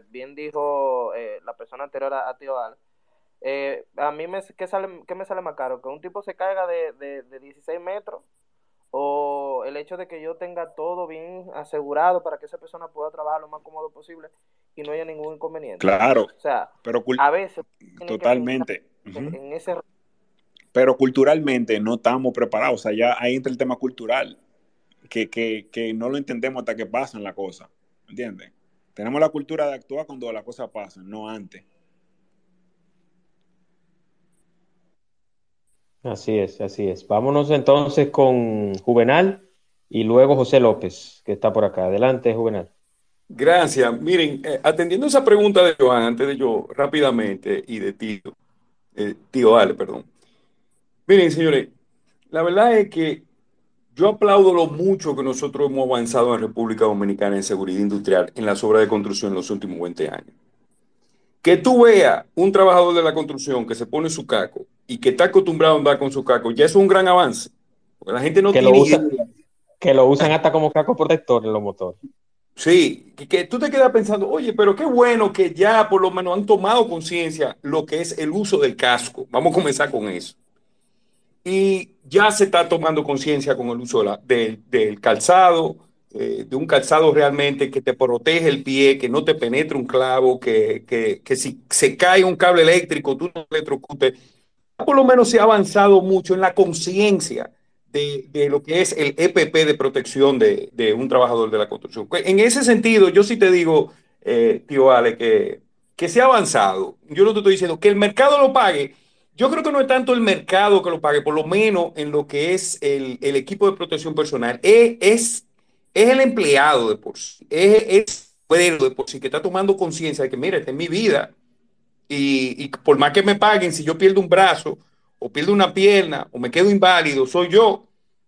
bien dijo eh, la persona anterior a, Tío Al, eh, a mí me, ¿qué, sale, ¿qué me sale más caro? ¿Que un tipo se caiga de, de, de 16 metros? ¿O el hecho de que yo tenga todo bien asegurado para que esa persona pueda trabajar lo más cómodo posible y no haya ningún inconveniente? Claro. O sea, pero a veces... Totalmente. En ese pero culturalmente no estamos preparados. O sea, ya ahí entra el tema cultural, que, que, que no lo entendemos hasta que pasan la cosa. ¿Entiendes? Tenemos la cultura de actuar cuando las cosas pasan, no antes. Así es, así es. Vámonos entonces con Juvenal y luego José López, que está por acá. Adelante, Juvenal. Gracias. Miren, eh, atendiendo esa pregunta de Joan, antes de yo rápidamente, y de tío, eh, tío Ale, perdón. Miren, señores, la verdad es que yo aplaudo lo mucho que nosotros hemos avanzado en República Dominicana en seguridad industrial en las obras de construcción en los últimos 20 años. Que tú veas un trabajador de la construcción que se pone su caco y que está acostumbrado a andar con su caco, ya es un gran avance. Porque la gente no que tiene lo usa, Que lo usan hasta como caco protector en los motores. Sí, que, que, tú te quedas pensando, oye, pero qué bueno que ya por lo menos han tomado conciencia lo que es el uso del casco. Vamos a comenzar con eso y ya se está tomando conciencia con el uso del calzado, eh, de un calzado realmente que te protege el pie, que no te penetre un clavo, que, que, que si se cae un cable eléctrico, tú no electrocutes. Por lo menos se ha avanzado mucho en la conciencia de, lo que es el EPP de protección de, de, un trabajador de la construcción. En ese sentido, yo sí te digo, eh, tío Ale, que, que se ha avanzado. Yo no te estoy diciendo que el mercado lo pague, yo creo que no es tanto el mercado que lo pague, por lo menos en lo que es el, el equipo de protección personal, es, es, es, el empleado de por sí, es, el de por sí que está tomando conciencia de que, mira, esta es mi vida y, y, por más que me paguen, si yo pierdo un brazo o pierdo una pierna o me quedo inválido, soy yo.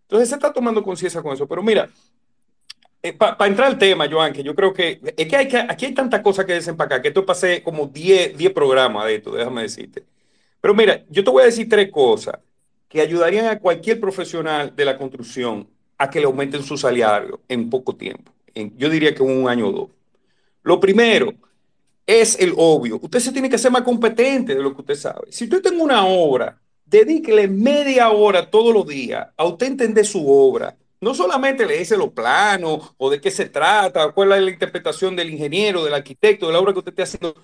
Entonces se está tomando conciencia con eso. Pero mira, eh, para pa entrar al tema, Joan, que yo creo que es que, aquí hay tantas cosas que desempacar, que esto pasé como 10 programas de esto, déjame decirte. Pero mira, yo te voy a decir tres cosas que ayudarían a cualquier profesional de la construcción a que le aumenten su salario en poco tiempo. Yo diría que un año o dos. Lo primero es el obvio. Usted se tiene que ser más competente de lo que usted sabe. Si usted tiene una obra, dedíquele media hora todos los días a usted entender su obra. No solamente le dice los planos o de qué se trata, cuál es la interpretación del ingeniero, del arquitecto, de la obra que usted esté haciendo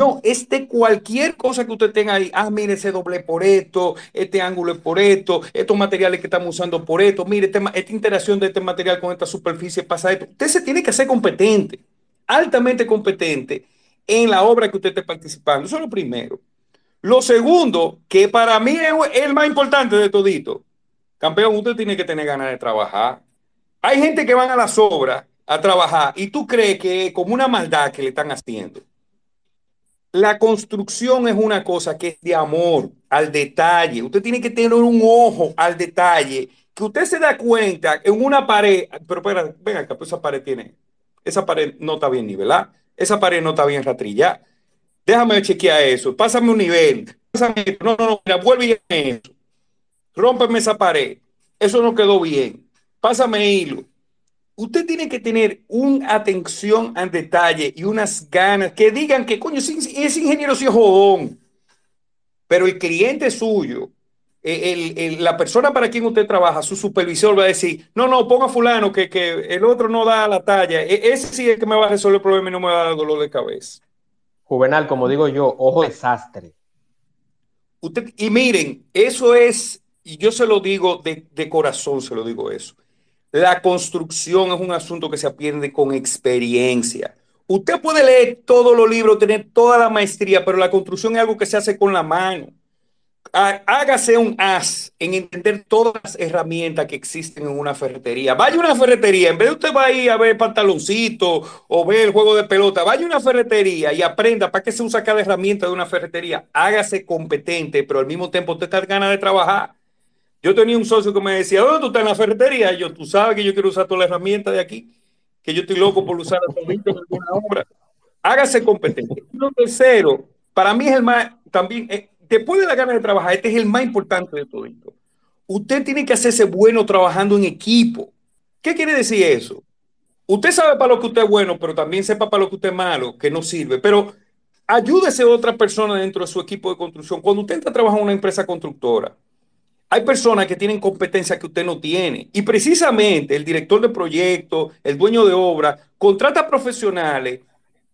no, es de cualquier cosa que usted tenga ahí. Ah, mire, ese doble por esto, este ángulo es por esto, estos materiales que estamos usando por esto, mire, este esta interacción de este material con esta superficie pasa esto. Usted se tiene que hacer competente, altamente competente en la obra que usted esté participando. Eso es lo primero. Lo segundo, que para mí es el más importante de todito. Campeón, usted tiene que tener ganas de trabajar. Hay gente que van a las obras a trabajar y tú crees que como una maldad que le están haciendo. La construcción es una cosa que es de amor, al detalle. Usted tiene que tener un ojo al detalle, que usted se da cuenta en una pared, pero espera, venga pues esa pared tiene, esa pared no está bien nivelada, esa pared no está bien ratrillada. Déjame chequear eso, pásame un nivel, pásame, no, no, no, mira, vuelve y eso. Rómpeme esa pared, eso no quedó bien, pásame hilo, usted tiene que tener una atención al detalle y unas ganas que digan que, coño, ese ingeniero sí es jodón, pero el cliente suyo eh, la persona para quien usted trabaja, su supervisor va a decir, no, no, ponga fulano, que, que el otro no da la talla. E, ese sí es el que me va a resolver el problema y no me va a dar dolor de cabeza. Juvenal, como digo yo, ojo desastre. Usted, y miren, eso es, y yo se lo digo de, de corazón, se lo digo eso. La construcción es un asunto que se aprende con experiencia. Usted puede leer todos los libros, tener toda la maestría, pero la construcción es algo que se hace con la mano. Hágase un as en entender todas las herramientas que existen en una ferretería. Vaya a una ferretería, en vez de usted va a a ver pantaloncito o ver el juego de pelota, vaya a una ferretería y aprenda para qué se usa cada herramienta de una ferretería. Hágase competente, pero al mismo tiempo usted está ganas de trabajar. Yo tenía un socio que me decía, ¿dónde tú estás en la ferretería? Y yo, tú sabes que yo quiero usar toda la herramienta de aquí, que yo estoy loco por usar en alguna obra. Hágase competente. Lo tercero, para mí es el más, también, eh, después de la gana de trabajar, este es el más importante de todo esto. Usted tiene que hacerse bueno trabajando en equipo. ¿Qué quiere decir eso? Usted sabe para lo que usted es bueno, pero también sepa para lo que usted es malo, que no sirve. Pero ayúdese a otra persona dentro de su equipo de construcción. Cuando usted entra a trabajar en una empresa constructora, hay personas que tienen competencia que usted no tiene. Y precisamente el director de proyecto, el dueño de obra, contrata profesionales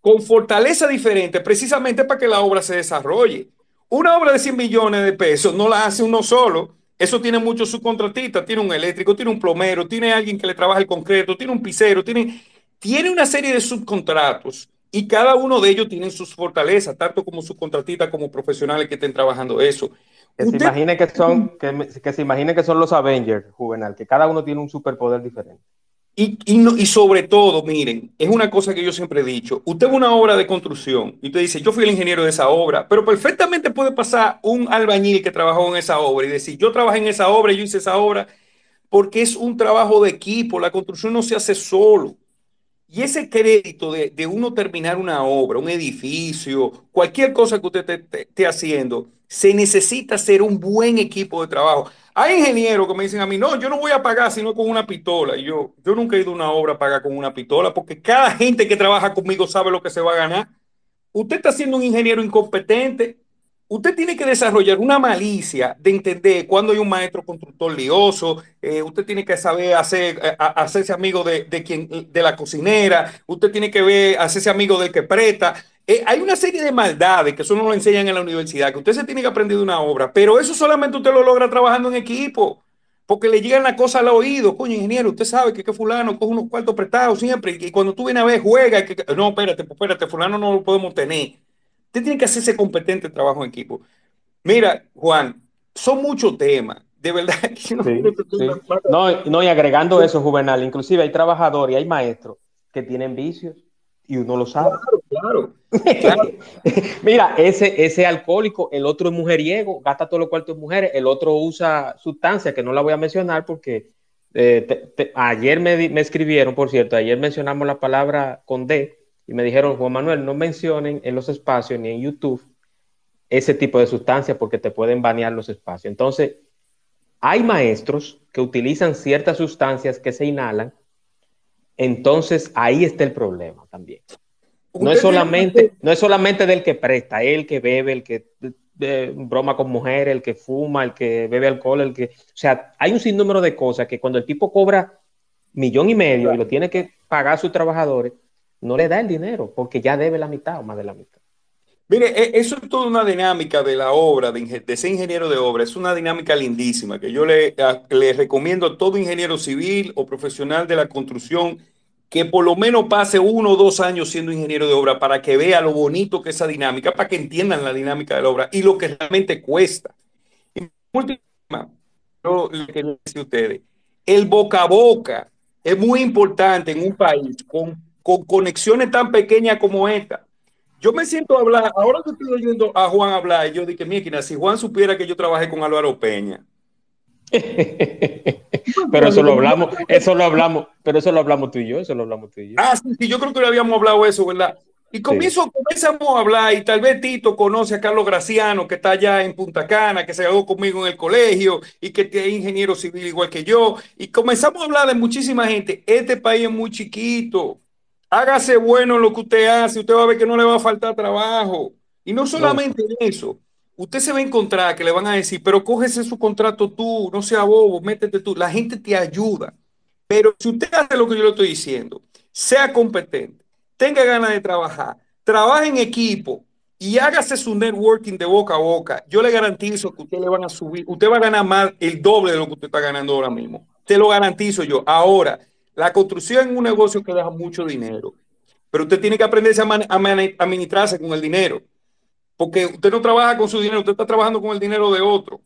con fortaleza diferente precisamente para que la obra se desarrolle. Una obra de 100 millones de pesos no la hace uno solo. Eso tiene muchos subcontratistas. Tiene un eléctrico, tiene un plomero, tiene alguien que le trabaja el concreto, tiene un pisero, tiene, tiene una serie de subcontratos y cada uno de ellos tiene sus fortalezas, tanto como subcontratistas como profesionales que estén trabajando eso. Que se, imagine que, son, que, se imagine que son los Avengers, Juvenal, que cada uno tiene un superpoder diferente. Y, y, sobre todo, miren, es una cosa que yo siempre he dicho, usted ve una obra de construcción y usted dice, yo fui el ingeniero de esa obra, pero perfectamente puede pasar un albañil que trabajó en esa obra y decir, yo trabajé en esa obra, yo hice esa obra, porque es un trabajo de equipo, la construcción no se hace solo. Y ese crédito de, de uno terminar una obra, un edificio, cualquier cosa que usted esté haciendo, se necesita ser un buen equipo de trabajo. Hay ingenieros que me dicen a mí, no, yo no voy a pagar sino con una pistola. Y yo, yo nunca he ido a una obra a pagar con una pistola porque cada gente que trabaja conmigo sabe lo que se va a ganar. Usted está siendo un ingeniero incompetente. Usted tiene que desarrollar una malicia de entender cuando hay un maestro constructor lioso. Eh, usted tiene que saber hacer, eh, hacerse amigo de, de, quien, de la cocinera. Usted tiene que ver, hacerse amigo del que presta. Eh, hay una serie de maldades que eso no lo enseñan en la universidad, que usted se tiene que aprender de una obra, pero eso solamente usted lo logra trabajando en equipo, porque le llegan las cosas al oído. Coño, ingeniero, usted sabe que, que fulano coge unos cuartos prestados siempre, y cuando tú vienes a ver, juega, que, no, espérate, pues, espérate, fulano no lo podemos tener. Usted tiene que hacerse competente el trabajo en equipo. Mira, Juan, son muchos temas. De verdad no, no, y agregando eso, Juvenal, inclusive hay trabajadores y hay maestros que tienen vicios y uno lo sabe. Claro, claro. Mira, ese, ese alcohólico, el otro es mujeriego, gasta todo lo cuartos de mujeres, el otro usa sustancias que no la voy a mencionar porque eh, ayer me, me, escribieron, por cierto, ayer mencionamos la palabra con D y me dijeron, Juan Manuel, no mencionen en los espacios ni en YouTube ese tipo de sustancias porque te pueden banear los espacios. Entonces, hay maestros que utilizan ciertas sustancias que se inhalan entonces ahí está el problema también. No es, solamente, no es solamente del que presta, el que bebe, el que broma con mujeres, el que fuma, el que bebe alcohol, el que... O sea, hay un sinnúmero de cosas que cuando el tipo cobra millón y medio y lo tiene que pagar a sus trabajadores, no le da el dinero porque ya debe la mitad o más de la mitad. Mire, e, eso es toda una dinámica de la obra, de, de, ser ingeniero de obra. Es una dinámica lindísima que yo le, le recomiendo a todo ingeniero civil o profesional de la construcción que por lo menos pase uno o dos años siendo ingeniero de obra para que vea lo bonito que es esa dinámica, para que entiendan la dinámica de la obra y lo que realmente cuesta. Y última, yo le quiero decir a ustedes, el boca a boca es muy importante en un país con, con conexiones tan pequeñas como esta. Yo me siento a hablar, ahora que estoy oyendo a Juan hablar, yo dije, mira, si Juan supiera que yo trabajé con Álvaro Peña, pero eso lo hablamos, eso lo hablamos, pero eso lo hablamos tú y yo, eso lo hablamos tú y yo. Ah, sí, sí yo creo que le habíamos hablado eso, ¿verdad? Y comienzo, comenzamos a hablar y tal vez Tito conoce a Carlos Graciano, que está allá en Punta Cana, que se graduó conmigo en el colegio y que es ingeniero civil igual que yo. Y comenzamos a hablar de muchísima gente. Este país es muy chiquito. Hágase bueno lo que usted hace, usted va a ver que no le va a faltar trabajo. Y no solamente eso, usted se va a encontrar que le van a decir, pero cógese su contrato tú, no sea bobo, métete tú. La gente te ayuda. Pero si usted hace lo que yo le estoy diciendo, sea competente, tenga ganas de trabajar, trabaje en equipo y hágase su networking de boca a boca, yo le garantizo que usted le van a subir, usted va a ganar más el doble de lo que usted está ganando ahora mismo. Te lo garantizo yo. Ahora, la construcción es un negocio que deja mucho dinero, pero usted tiene que aprenderse a, administrarse con el dinero, porque usted no trabaja con su dinero, usted está trabajando con el dinero de otro.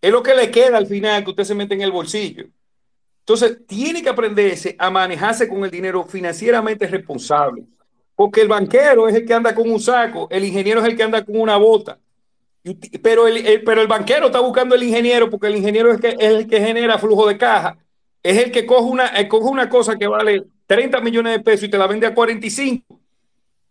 Es lo que le queda al final que usted se mete en el bolsillo. Entonces, tiene que aprenderse a manejarse con el dinero financieramente responsable. Porque el banquero es el que anda con un saco, el ingeniero es el que anda con una bota. Pero el, banquero está buscando el ingeniero porque el ingeniero es, el que genera flujo de caja. Es el que coge una, eh, coge una cosa que vale 30 millones de pesos y te la vende a 45.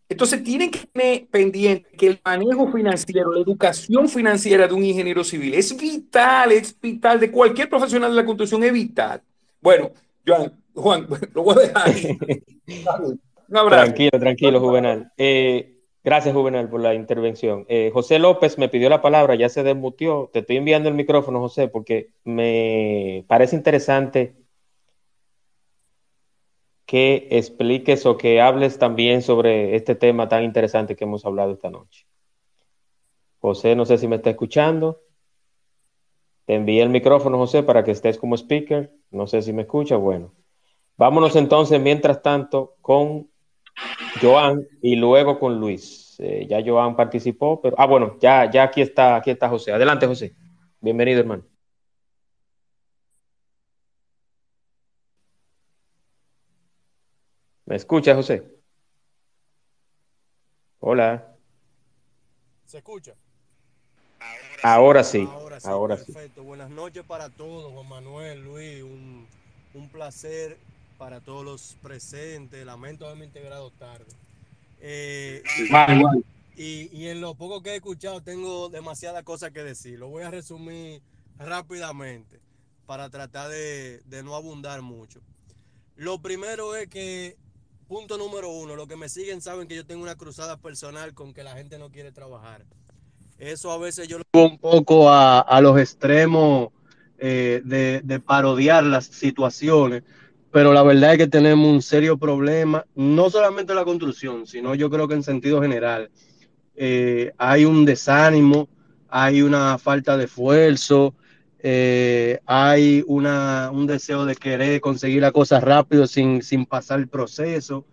Entonces tienen que tener pendiente que el manejo financiero, la educación financiera de un ingeniero civil es vital, es vital, de cualquier profesional de la construcción es vital. Bueno, Juan, Juan, lo voy a dejar. Un abrazo. Tranquilo, tranquilo, Juvenal. Eh, gracias, Juvenal, por la intervención. Eh, José López me pidió la palabra, ya se desmutió. Te estoy enviando el micrófono, José, porque me parece interesante que expliques o que hables también sobre este tema tan interesante que hemos hablado esta noche. José, no sé si me está escuchando. Te envié el micrófono, José, para que estés como speaker. No sé si me escucha. Bueno, vámonos entonces, mientras tanto, con Joan y luego con Luis. Eh, ya Joan participó, pero. Ah, bueno, ya, ya aquí está, aquí está José. Adelante, José. Bienvenido, hermano. ¿Me escucha, José? Hola. ¿Se escucha? Ahora sí. Ahora sí. perfecto. Buenas noches para todos, Juan Manuel, Luis. Un, placer para todos los presentes. Lamento haberme integrado tarde. Eh, y, y, en lo poco que he escuchado tengo demasiadas cosas que decir. Lo voy a resumir rápidamente para tratar de, de no abundar mucho. Lo primero es que punto número uno, los que me siguen saben que yo tengo una cruzada personal con que la gente no quiere trabajar. Eso a veces yo lo un poco a, los extremos eh, de, parodiar las situaciones, pero la verdad es que tenemos un serio problema, no solamente en la construcción, sino yo creo que en sentido general. Eh, hay un desánimo, hay una falta de esfuerzo, eh, hay una, un deseo de querer conseguir la cosa rápido sin, sin pasar el proceso.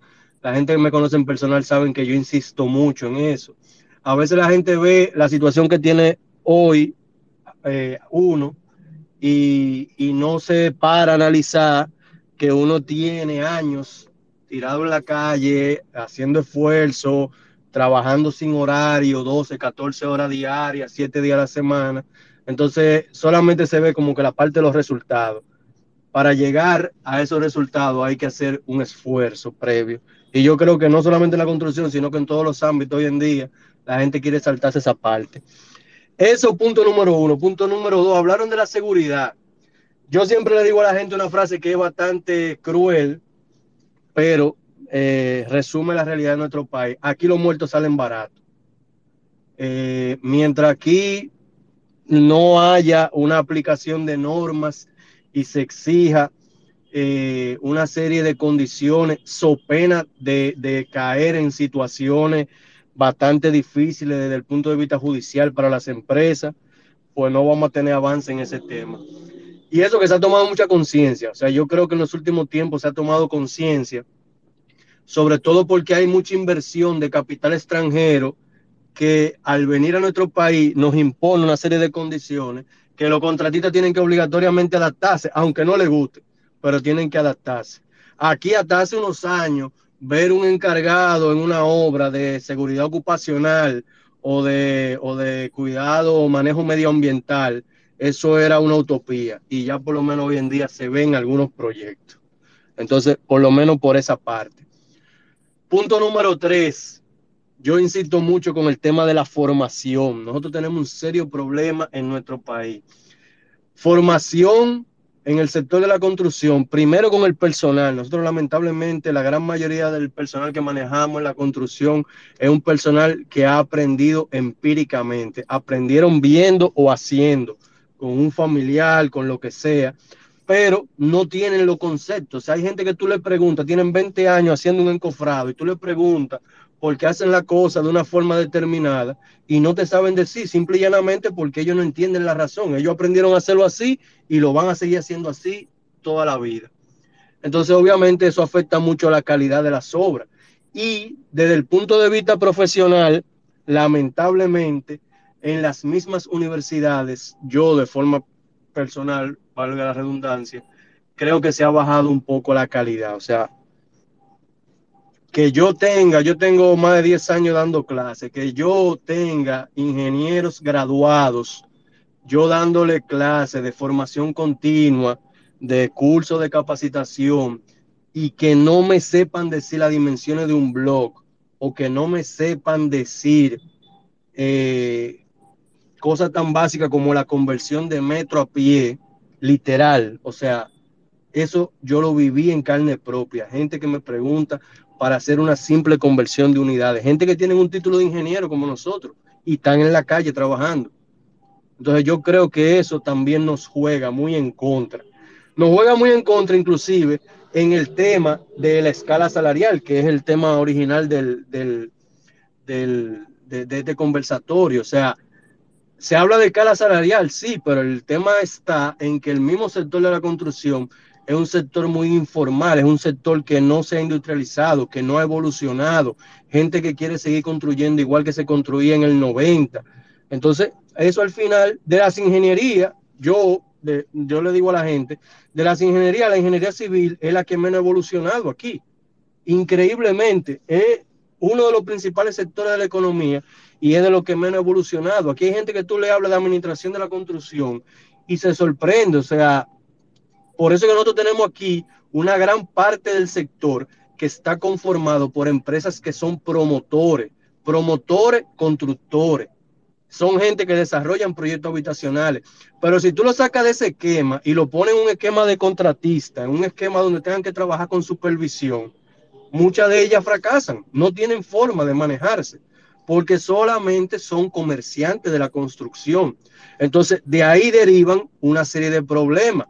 La gente que me conoce en personal saben que yo insisto mucho en eso. A veces la gente ve la situación que tiene hoy eh, uno y, y no se para analizar que uno tiene años tirado en la calle, haciendo esfuerzo, trabajando sin horario, 12, 14 horas diarias, 7 días a la semana, entonces, solamente se ve como que la parte de los resultados. Para llegar a esos resultados hay que hacer un esfuerzo previo. Y yo creo que no solamente en la construcción, sino que en todos los ámbitos hoy en día, la gente quiere saltarse esa parte. Eso, punto número uno. Punto número dos, hablaron de la seguridad. Yo siempre le digo a la gente una frase que es bastante cruel, pero eh, resume la realidad de nuestro país. Aquí los muertos salen baratos. Eh, mientras aquí no haya una aplicación de normas y se exija eh, una serie de condiciones, so pena de, caer en situaciones bastante difíciles desde el punto de vista judicial para las empresas, pues no vamos a tener avance en ese tema. Y eso que se ha tomado mucha conciencia, o sea, yo creo que en los últimos tiempos se ha tomado conciencia, sobre todo porque hay mucha inversión de capital extranjero que al venir a nuestro país nos impone una serie de condiciones que los contratistas tienen que obligatoriamente adaptarse, aunque no les guste, pero tienen que adaptarse. Aquí hasta hace unos años, ver un encargado en una obra de seguridad ocupacional o de, o de cuidado o manejo medioambiental, eso era una utopía y ya por lo menos hoy en día se ven algunos proyectos. Entonces, por lo menos por esa parte. Punto número tres, yo insisto mucho con el tema de la formación. Nosotros tenemos un serio problema en nuestro país. Formación en el sector de la construcción, primero con el personal. Nosotros lamentablemente la gran mayoría del personal que manejamos en la construcción es un personal que ha aprendido empíricamente, aprendieron viendo o haciendo, con un familiar, con lo que sea, pero no tienen los conceptos. hay gente que tú le preguntas, tienen 20 años haciendo un encofrado y tú le preguntas porque hacen la cosa de una forma determinada y no te saben decir, simple y llanamente porque ellos no entienden la razón. Ellos aprendieron a hacerlo así y lo van a seguir haciendo así toda la vida. Entonces, obviamente, eso afecta mucho la calidad de las obras. Y desde el punto de vista profesional, lamentablemente, en las mismas universidades, yo de forma personal, valga la redundancia, creo que se ha bajado un poco la calidad. O sea, que yo tenga, yo tengo más de 10 años dando clases, que yo tenga ingenieros graduados, yo dándole clases de formación continua, de curso de capacitación, y que no me sepan decir las dimensiones de un blog, o que no me sepan decir eh, cosas tan básicas como la conversión de metro a pie, literal, o sea, eso yo lo viví en carne propia. Gente que me pregunta, para hacer una simple conversión de unidades. Gente que tienen un título de ingeniero como nosotros y están en la calle trabajando. Entonces yo creo que eso también nos juega muy en contra. Nos juega muy en contra inclusive en el tema de la escala salarial, que es el tema original del, del, del de, de, este conversatorio. O sea, se habla de escala salarial, sí, pero el tema está en que el mismo sector de la construcción es un sector muy informal, es un sector que no se ha industrializado, que no ha evolucionado, gente que quiere seguir construyendo igual que se construía en el 90. Entonces, eso al final de las ingenierías, yo, yo le digo a la gente, de las ingenierías, la ingeniería civil es la que menos ha evolucionado aquí. Increíblemente, es uno de los principales sectores de la economía y es de lo que menos ha evolucionado. Aquí hay gente que tú le hablas de administración de la construcción y se sorprende, o sea, por eso que nosotros tenemos aquí una gran parte del sector que está conformado por empresas que son promotores, promotores, constructores. Son gente que desarrollan proyectos habitacionales. Pero si tú lo sacas de ese esquema y lo pones en un esquema de contratista, en un esquema donde tengan que trabajar con supervisión, muchas de ellas fracasan, no tienen forma de manejarse, porque solamente son comerciantes de la construcción. Entonces, de ahí derivan una serie de problemas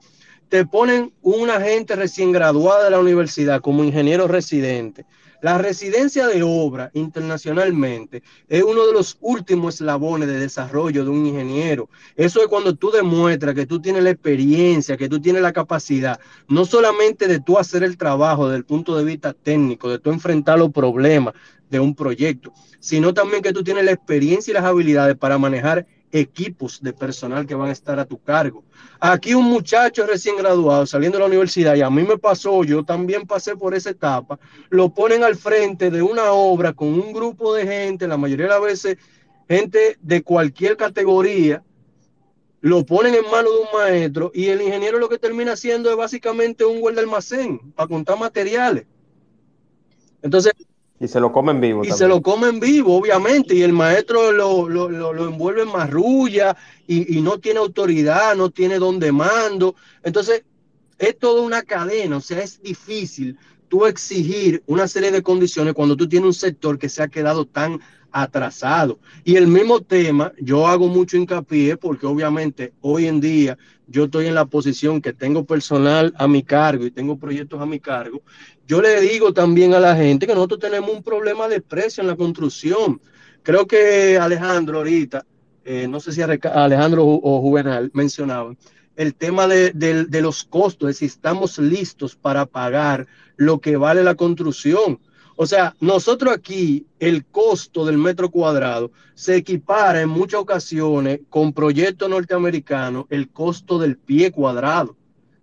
te ponen una gente recién graduada de la universidad como ingeniero residente. La residencia de obra internacionalmente es uno de los últimos eslabones de desarrollo de un ingeniero. Eso es cuando tú demuestras que tú tienes la experiencia, que tú tienes la capacidad, no solamente de tú hacer el trabajo desde el punto de vista técnico, de tú enfrentar los problemas de un proyecto, sino también que tú tienes la experiencia y las habilidades para manejar equipos de personal que van a estar a tu cargo. Aquí un muchacho recién graduado saliendo de la universidad, y a mí me pasó, yo también pasé por esa etapa, lo ponen al frente de una obra con un grupo de gente, la mayoría de las veces gente de cualquier categoría, lo ponen en manos de un maestro y el ingeniero lo que termina haciendo es básicamente un guarda almacén para contar materiales. Entonces, y se lo comen vivo. Y se lo comen vivo, obviamente, y el maestro lo, lo, lo, envuelve en marrulla y, y, no tiene autoridad, no tiene donde mando. Entonces, es toda una cadena, o sea, es difícil tú exigir una serie de condiciones cuando tú tienes un sector que se ha quedado tan atrasado. Y el mismo tema, yo hago mucho hincapié porque obviamente hoy en día yo estoy en la posición que tengo personal a mi cargo y tengo proyectos a mi cargo. Yo le digo también a la gente que nosotros tenemos un problema de precio en la construcción. Creo que Alejandro ahorita, eh, no sé si Alejandro o Juvenal mencionaban, el tema de, de los costos, de si estamos listos para pagar lo que vale la construcción. O sea, nosotros aquí el costo del metro cuadrado se equipara en muchas ocasiones con proyectos norteamericanos el costo del pie cuadrado.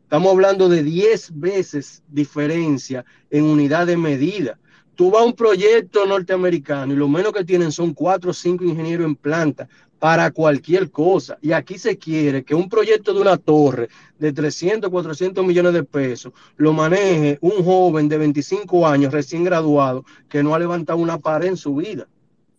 Estamos hablando de 10 veces diferencia en unidad de medida. Tú vas a un proyecto norteamericano y lo menos que tienen son 4 o 5 ingenieros en planta para cualquier cosa. Y aquí se quiere que un proyecto de una torre de 300, 400 millones de pesos lo maneje un joven de 25 años recién graduado que no ha levantado una pared en su vida.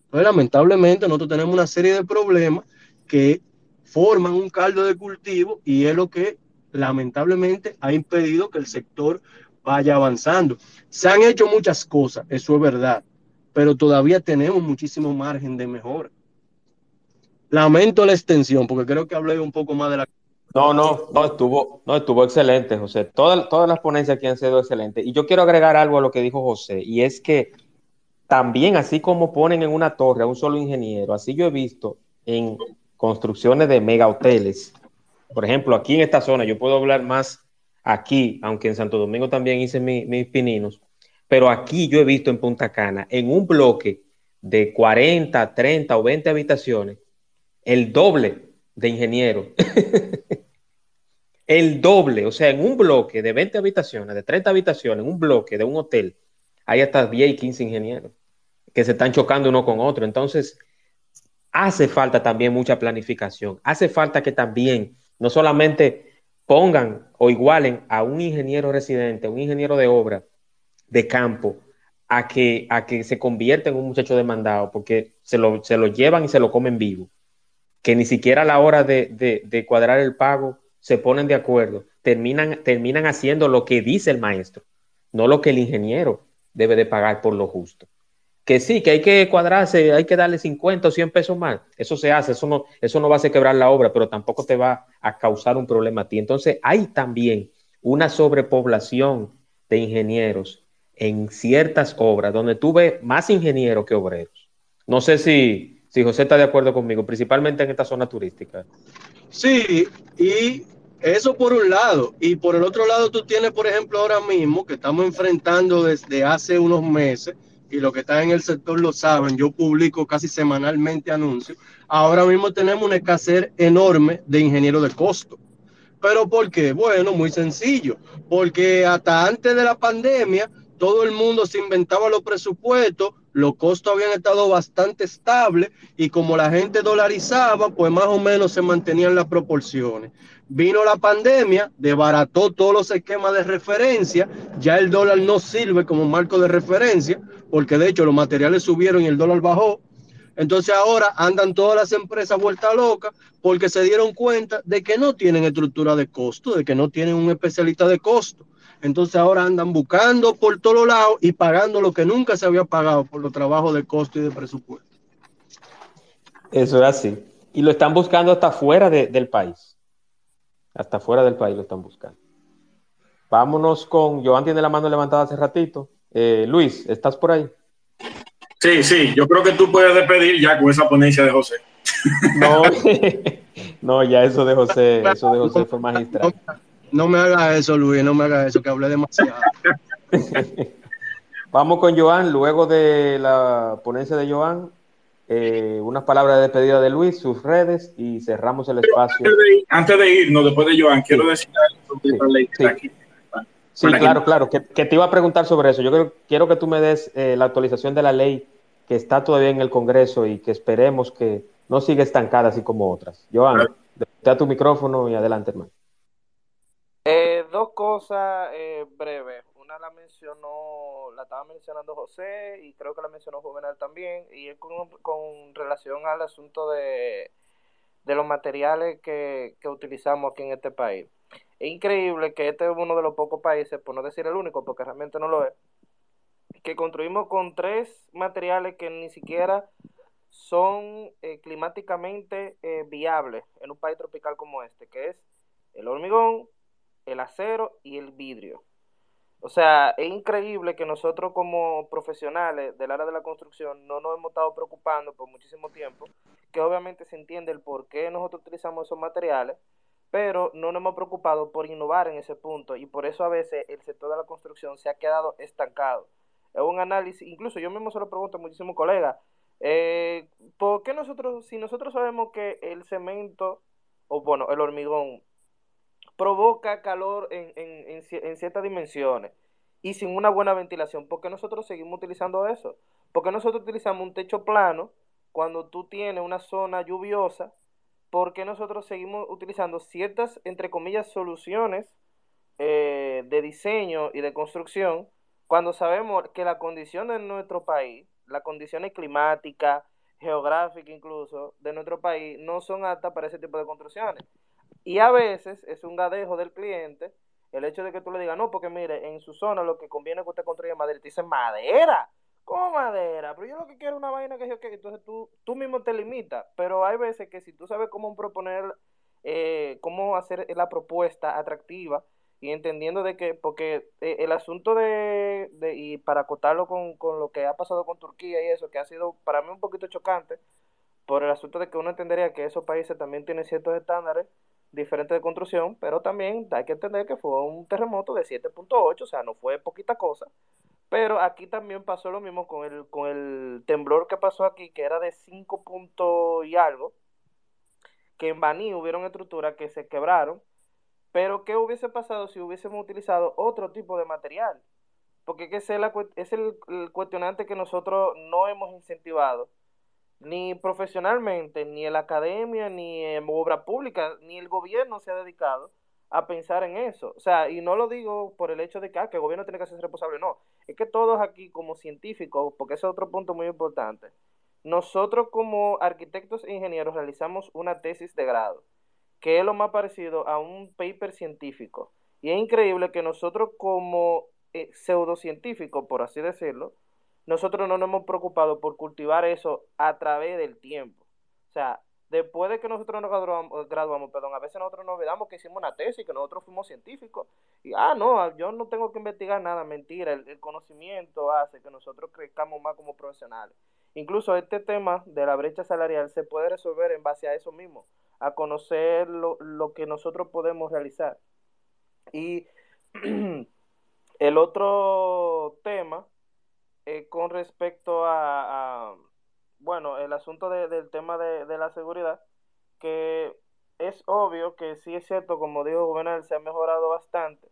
Entonces, lamentablemente, nosotros tenemos una serie de problemas que forman un caldo de cultivo y es lo que lamentablemente ha impedido que el sector vaya avanzando. Se han hecho muchas cosas, eso es verdad, pero todavía tenemos muchísimo margen de mejora. Lamento la extensión, porque creo que hablé un poco más de la... No, no, no estuvo, no estuvo excelente, José. Todas, todas las ponencias aquí han sido excelentes. Y yo quiero agregar algo a lo que dijo José, y es que también, así como ponen en una torre a un solo ingeniero, así yo he visto en construcciones de mega hoteles. Por ejemplo, aquí en esta zona, yo puedo hablar más aquí, aunque en Santo Domingo también hice mis pininos, pero aquí yo he visto en Punta Cana, en un bloque de 40, 30 o 20 habitaciones, el doble de ingenieros. el doble, o sea, en un bloque de 20 habitaciones, de 30 habitaciones, en un bloque de un hotel, hay hasta 10 y 15 ingenieros que se están chocando uno con otro. Entonces, hace falta también mucha planificación. Hace falta que también no solamente pongan o igualen a un ingeniero residente, un ingeniero de obra de campo, a que, a que se convierta en un muchacho demandado, porque se lo, se lo llevan y se lo comen vivo. Que ni siquiera a la hora de, de, cuadrar el pago se ponen de acuerdo. Terminan, terminan haciendo lo que dice el maestro, no lo que el ingeniero debe de pagar por lo justo que sí, que hay que cuadrarse, hay que darle 50 o 100 pesos más. Eso se hace, eso no, eso no va a hacer quebrar la obra, pero tampoco te va a causar un problema a ti. Entonces, hay también una sobrepoblación de ingenieros en ciertas obras donde tú ves más ingenieros que obreros. No sé si, si José está de acuerdo conmigo, principalmente en esta zona turística. Sí, y eso por un lado. Y por el otro lado, tú tienes, por ejemplo, ahora mismo que estamos enfrentando desde hace unos meses y los que están en el sector lo saben, yo publico casi semanalmente anuncios. Ahora mismo tenemos una escasez enorme de ingenieros de costo. ¿Pero por qué? Bueno, muy sencillo, porque hasta antes de la pandemia todo el mundo se inventaba los presupuestos, los costos habían estado bastante estables y como la gente dolarizaba, pues más o menos se mantenían las proporciones. Vino la pandemia, desbarató todos los esquemas de referencia, ya el dólar no sirve como marco de referencia, porque de hecho los materiales subieron y el dólar bajó. Entonces ahora andan todas las empresas vuelta loca porque se dieron cuenta de que no tienen estructura de costo, de que no tienen un especialista de costo. Entonces ahora andan buscando por todos lados y pagando lo que nunca se había pagado por los trabajos de costo y de presupuesto. Eso es así. Y lo están buscando hasta fuera del país. Hasta fuera del país lo están buscando. Vámonos con, Joan tiene la mano levantada hace ratito. Eh, Luis, ¿estás por ahí? Sí, sí, yo creo que tú puedes despedir ya con esa ponencia de José. No, no ya eso de José, eso de José fue magistral. No, me hagas eso, Luis, no me hagas eso, que hablé demasiado. Vamos con Joan, luego de la ponencia de Joan, eh, unas palabras de despedida de Luis, sus redes y cerramos el espacio. Antes de, irnos, después de Joan, quiero decir algo sobre la ley aquí. Sí, claro, claro, que, te iba a preguntar sobre eso. Yo quiero que tú me des eh, la actualización de la ley que está todavía en el Congreso y que esperemos que no siga estancada así como otras. Joan, da tu micrófono y adelante, hermano. Eh, dos cosas eh, breves. Una la mencionó, la estaba mencionando José y creo que la mencionó Juvenal también, y es con, con relación al asunto de, de los materiales que, que utilizamos aquí en este país. Es increíble que este es uno de los pocos países, por no decir el único, porque realmente no lo es, que construimos con tres materiales que ni siquiera son eh, climáticamente eh, viables en un país tropical como este, que es el hormigón, el acero y el vidrio. O sea, es increíble que nosotros como profesionales del área de la construcción no nos hemos estado preocupando por muchísimo tiempo, que obviamente se entiende el por qué nosotros utilizamos esos materiales, pero no nos hemos preocupado por innovar en ese punto y por eso a veces el sector de la construcción se ha quedado estancado. Es un análisis, incluso yo mismo se lo pregunto a muchísimos colegas, eh, ¿por qué nosotros, si nosotros sabemos que el cemento, o bueno, el hormigón, provoca calor en, en, en, ciertas dimensiones y sin una buena ventilación, ¿por qué nosotros seguimos utilizando eso? ¿Por qué nosotros utilizamos un techo plano cuando tú tienes una zona lluviosa por qué nosotros seguimos utilizando ciertas, entre comillas, soluciones eh, de diseño y de construcción cuando sabemos que la condición de nuestro país, las condiciones climáticas, geográficas incluso, de nuestro país, no son aptas para ese tipo de construcciones. Y a veces es un gadejo del cliente el hecho de que tú le digas, no, porque mire, en su zona lo que conviene es que usted construya madera. Y te dicen, madera. ¿Cómo madera? Pero yo lo que quiero es una vaina que yo que entonces tú, tú mismo te limitas. Pero hay veces que si tú sabes cómo proponer, eh, cómo hacer la propuesta atractiva y entendiendo de que, porque eh, el asunto de, de, y para acotarlo con, con lo que ha pasado con Turquía y eso, que ha sido para mí un poquito chocante, por el asunto de que uno entendería que esos países también tienen ciertos estándares diferentes de construcción, pero también hay que entender que fue un terremoto de 7.8, o sea, no fue poquita cosa. Pero aquí también pasó lo mismo con el, con el temblor que pasó aquí, que era de 5 y algo, que en Baní hubieron estructuras que se quebraron, pero ¿qué hubiese pasado si hubiésemos utilizado otro tipo de material? Porque es el, es el cuestionante que nosotros no hemos incentivado ni profesionalmente, ni en la academia, ni en obra pública, ni el gobierno se ha dedicado a pensar en eso. O sea, y no lo digo por el hecho de que, ah, que el gobierno tiene que ser responsable, no. Es que todos aquí como científicos, porque ese es otro punto muy importante, nosotros como arquitectos e ingenieros realizamos una tesis de grado, que es lo más parecido a un paper científico. Y es increíble que nosotros como eh, pseudocientíficos, por así decirlo, nosotros no nos hemos preocupado por cultivar eso a través del tiempo. O sea, después de que nosotros nos graduamos, perdón, a veces nosotros nos olvidamos que hicimos una tesis, que nosotros fuimos científicos. Y, ah, no, yo no tengo que investigar nada, mentira. El, conocimiento hace que nosotros crezcamos más como profesionales. Incluso este tema de la brecha salarial se puede resolver en base a eso mismo, a conocer lo, lo que nosotros podemos realizar. Y el otro tema eh, con respecto a, bueno, el asunto del tema de, la seguridad, que es obvio que sí es cierto, como dijo Juvenal, se ha mejorado bastante,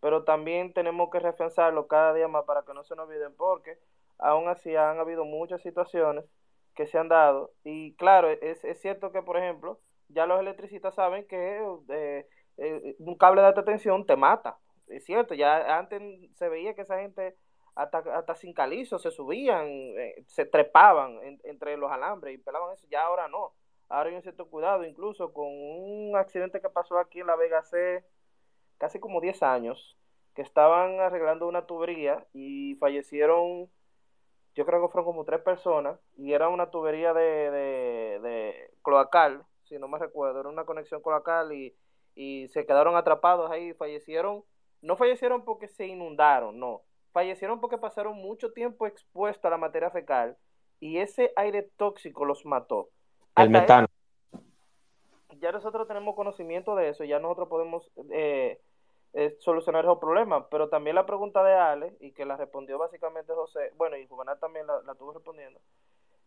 pero también tenemos que reforzarlo cada día más para que no se nos olviden, porque aún así han habido muchas situaciones que se han dado, y claro, es, es cierto que, por ejemplo, ya los electricistas saben que eh, eh, un cable de alta tensión te mata, es cierto, ya antes se veía que esa gente hasta, hasta sin calizo se subían, eh, se trepaban entre los alambres y pelaban eso, ya ahora no. Ahora hay un cierto cuidado, incluso con un accidente que pasó aquí en La Vega hace casi como 10 años, que estaban arreglando una tubería y fallecieron, yo creo que fueron como tres personas, y era una tubería de, de, de cloacal, si no me recuerdo, era una conexión cloacal y, y se quedaron atrapados ahí, fallecieron, no fallecieron porque se inundaron, no, fallecieron porque pasaron mucho tiempo expuestos a la materia fecal y ese aire tóxico los mató. El metano. ya nosotros tenemos conocimiento de eso, ya nosotros podemos eh, eh, solucionar esos problemas, pero también la pregunta de Ale, y que la respondió básicamente José, bueno, y Juvenal también la, la tuvo respondiendo,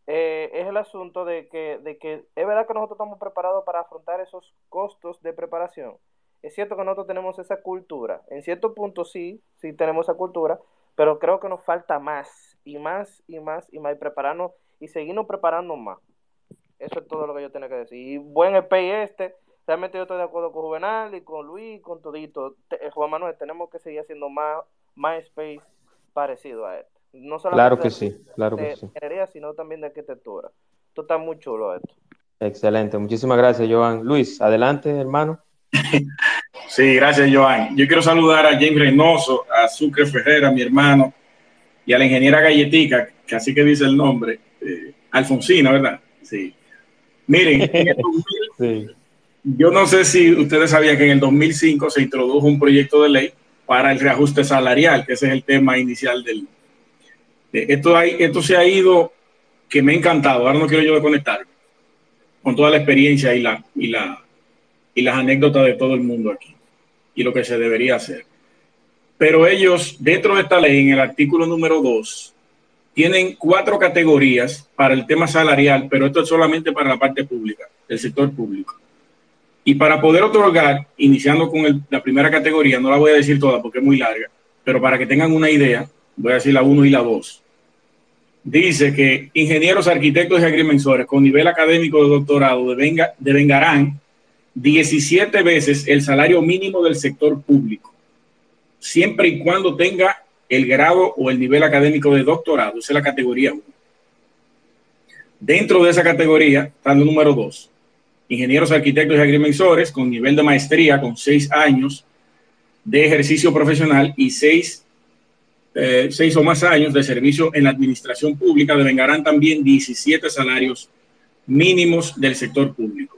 eh, es el asunto de que, de que es verdad que nosotros estamos preparados para afrontar esos costos de preparación. Es cierto que nosotros tenemos esa cultura, en cierto punto sí, sí tenemos esa cultura, pero creo que nos falta más y más y más y más y prepararnos y seguirnos preparando más. Eso es todo lo que yo tengo que decir. Y buen EP este, realmente yo estoy de acuerdo con Juvenal y con Luis, con todito. Eh, Juan Manuel, tenemos que seguir haciendo más, más space parecido a este. No claro que sí, claro que sí. ingeniería, sino también de arquitectura. Esto está muy chulo esto. Excelente, muchísimas gracias, Joan. Luis, adelante, hermano. Sí, gracias, Joan. Yo quiero saludar a James Reynoso, a Sucre Ferrera, mi hermano, y a la ingeniera Galletica, que así que dice el nombre, eh, Alfonsina, ¿verdad? Sí. Miren, yo no sé si ustedes sabían que en el 2005 se introdujo un proyecto de ley para el reajuste salarial, que ese es el tema inicial del... esto, hay, esto se ha ido, que me ha encantado, ahora no quiero yo desconectar, con toda la experiencia y la, y la y las anécdotas de todo el mundo aquí y lo que se debería hacer. Pero ellos, dentro de esta ley, en el artículo número 2, tienen cuatro categorías para el tema salarial, pero esto es solamente para la parte pública, el sector público. Y para poder otorgar, iniciando con la primera categoría, no la voy a decir toda porque es muy larga, pero para que tengan una idea, voy a decir la 1 y la 2. Dice que ingenieros, arquitectos y agrimensores con nivel académico de doctorado devenga, devengarán 17 veces el salario mínimo del sector público, siempre y cuando tenga el grado o el nivel académico de doctorado, esa es la categoría 1. Dentro de esa categoría está el número 2. ingenieros, arquitectos y agrimensores con nivel de maestría con seis años de ejercicio profesional y seis, eh, seis o más años de servicio en la administración pública devengarán también 17 salarios mínimos del sector público.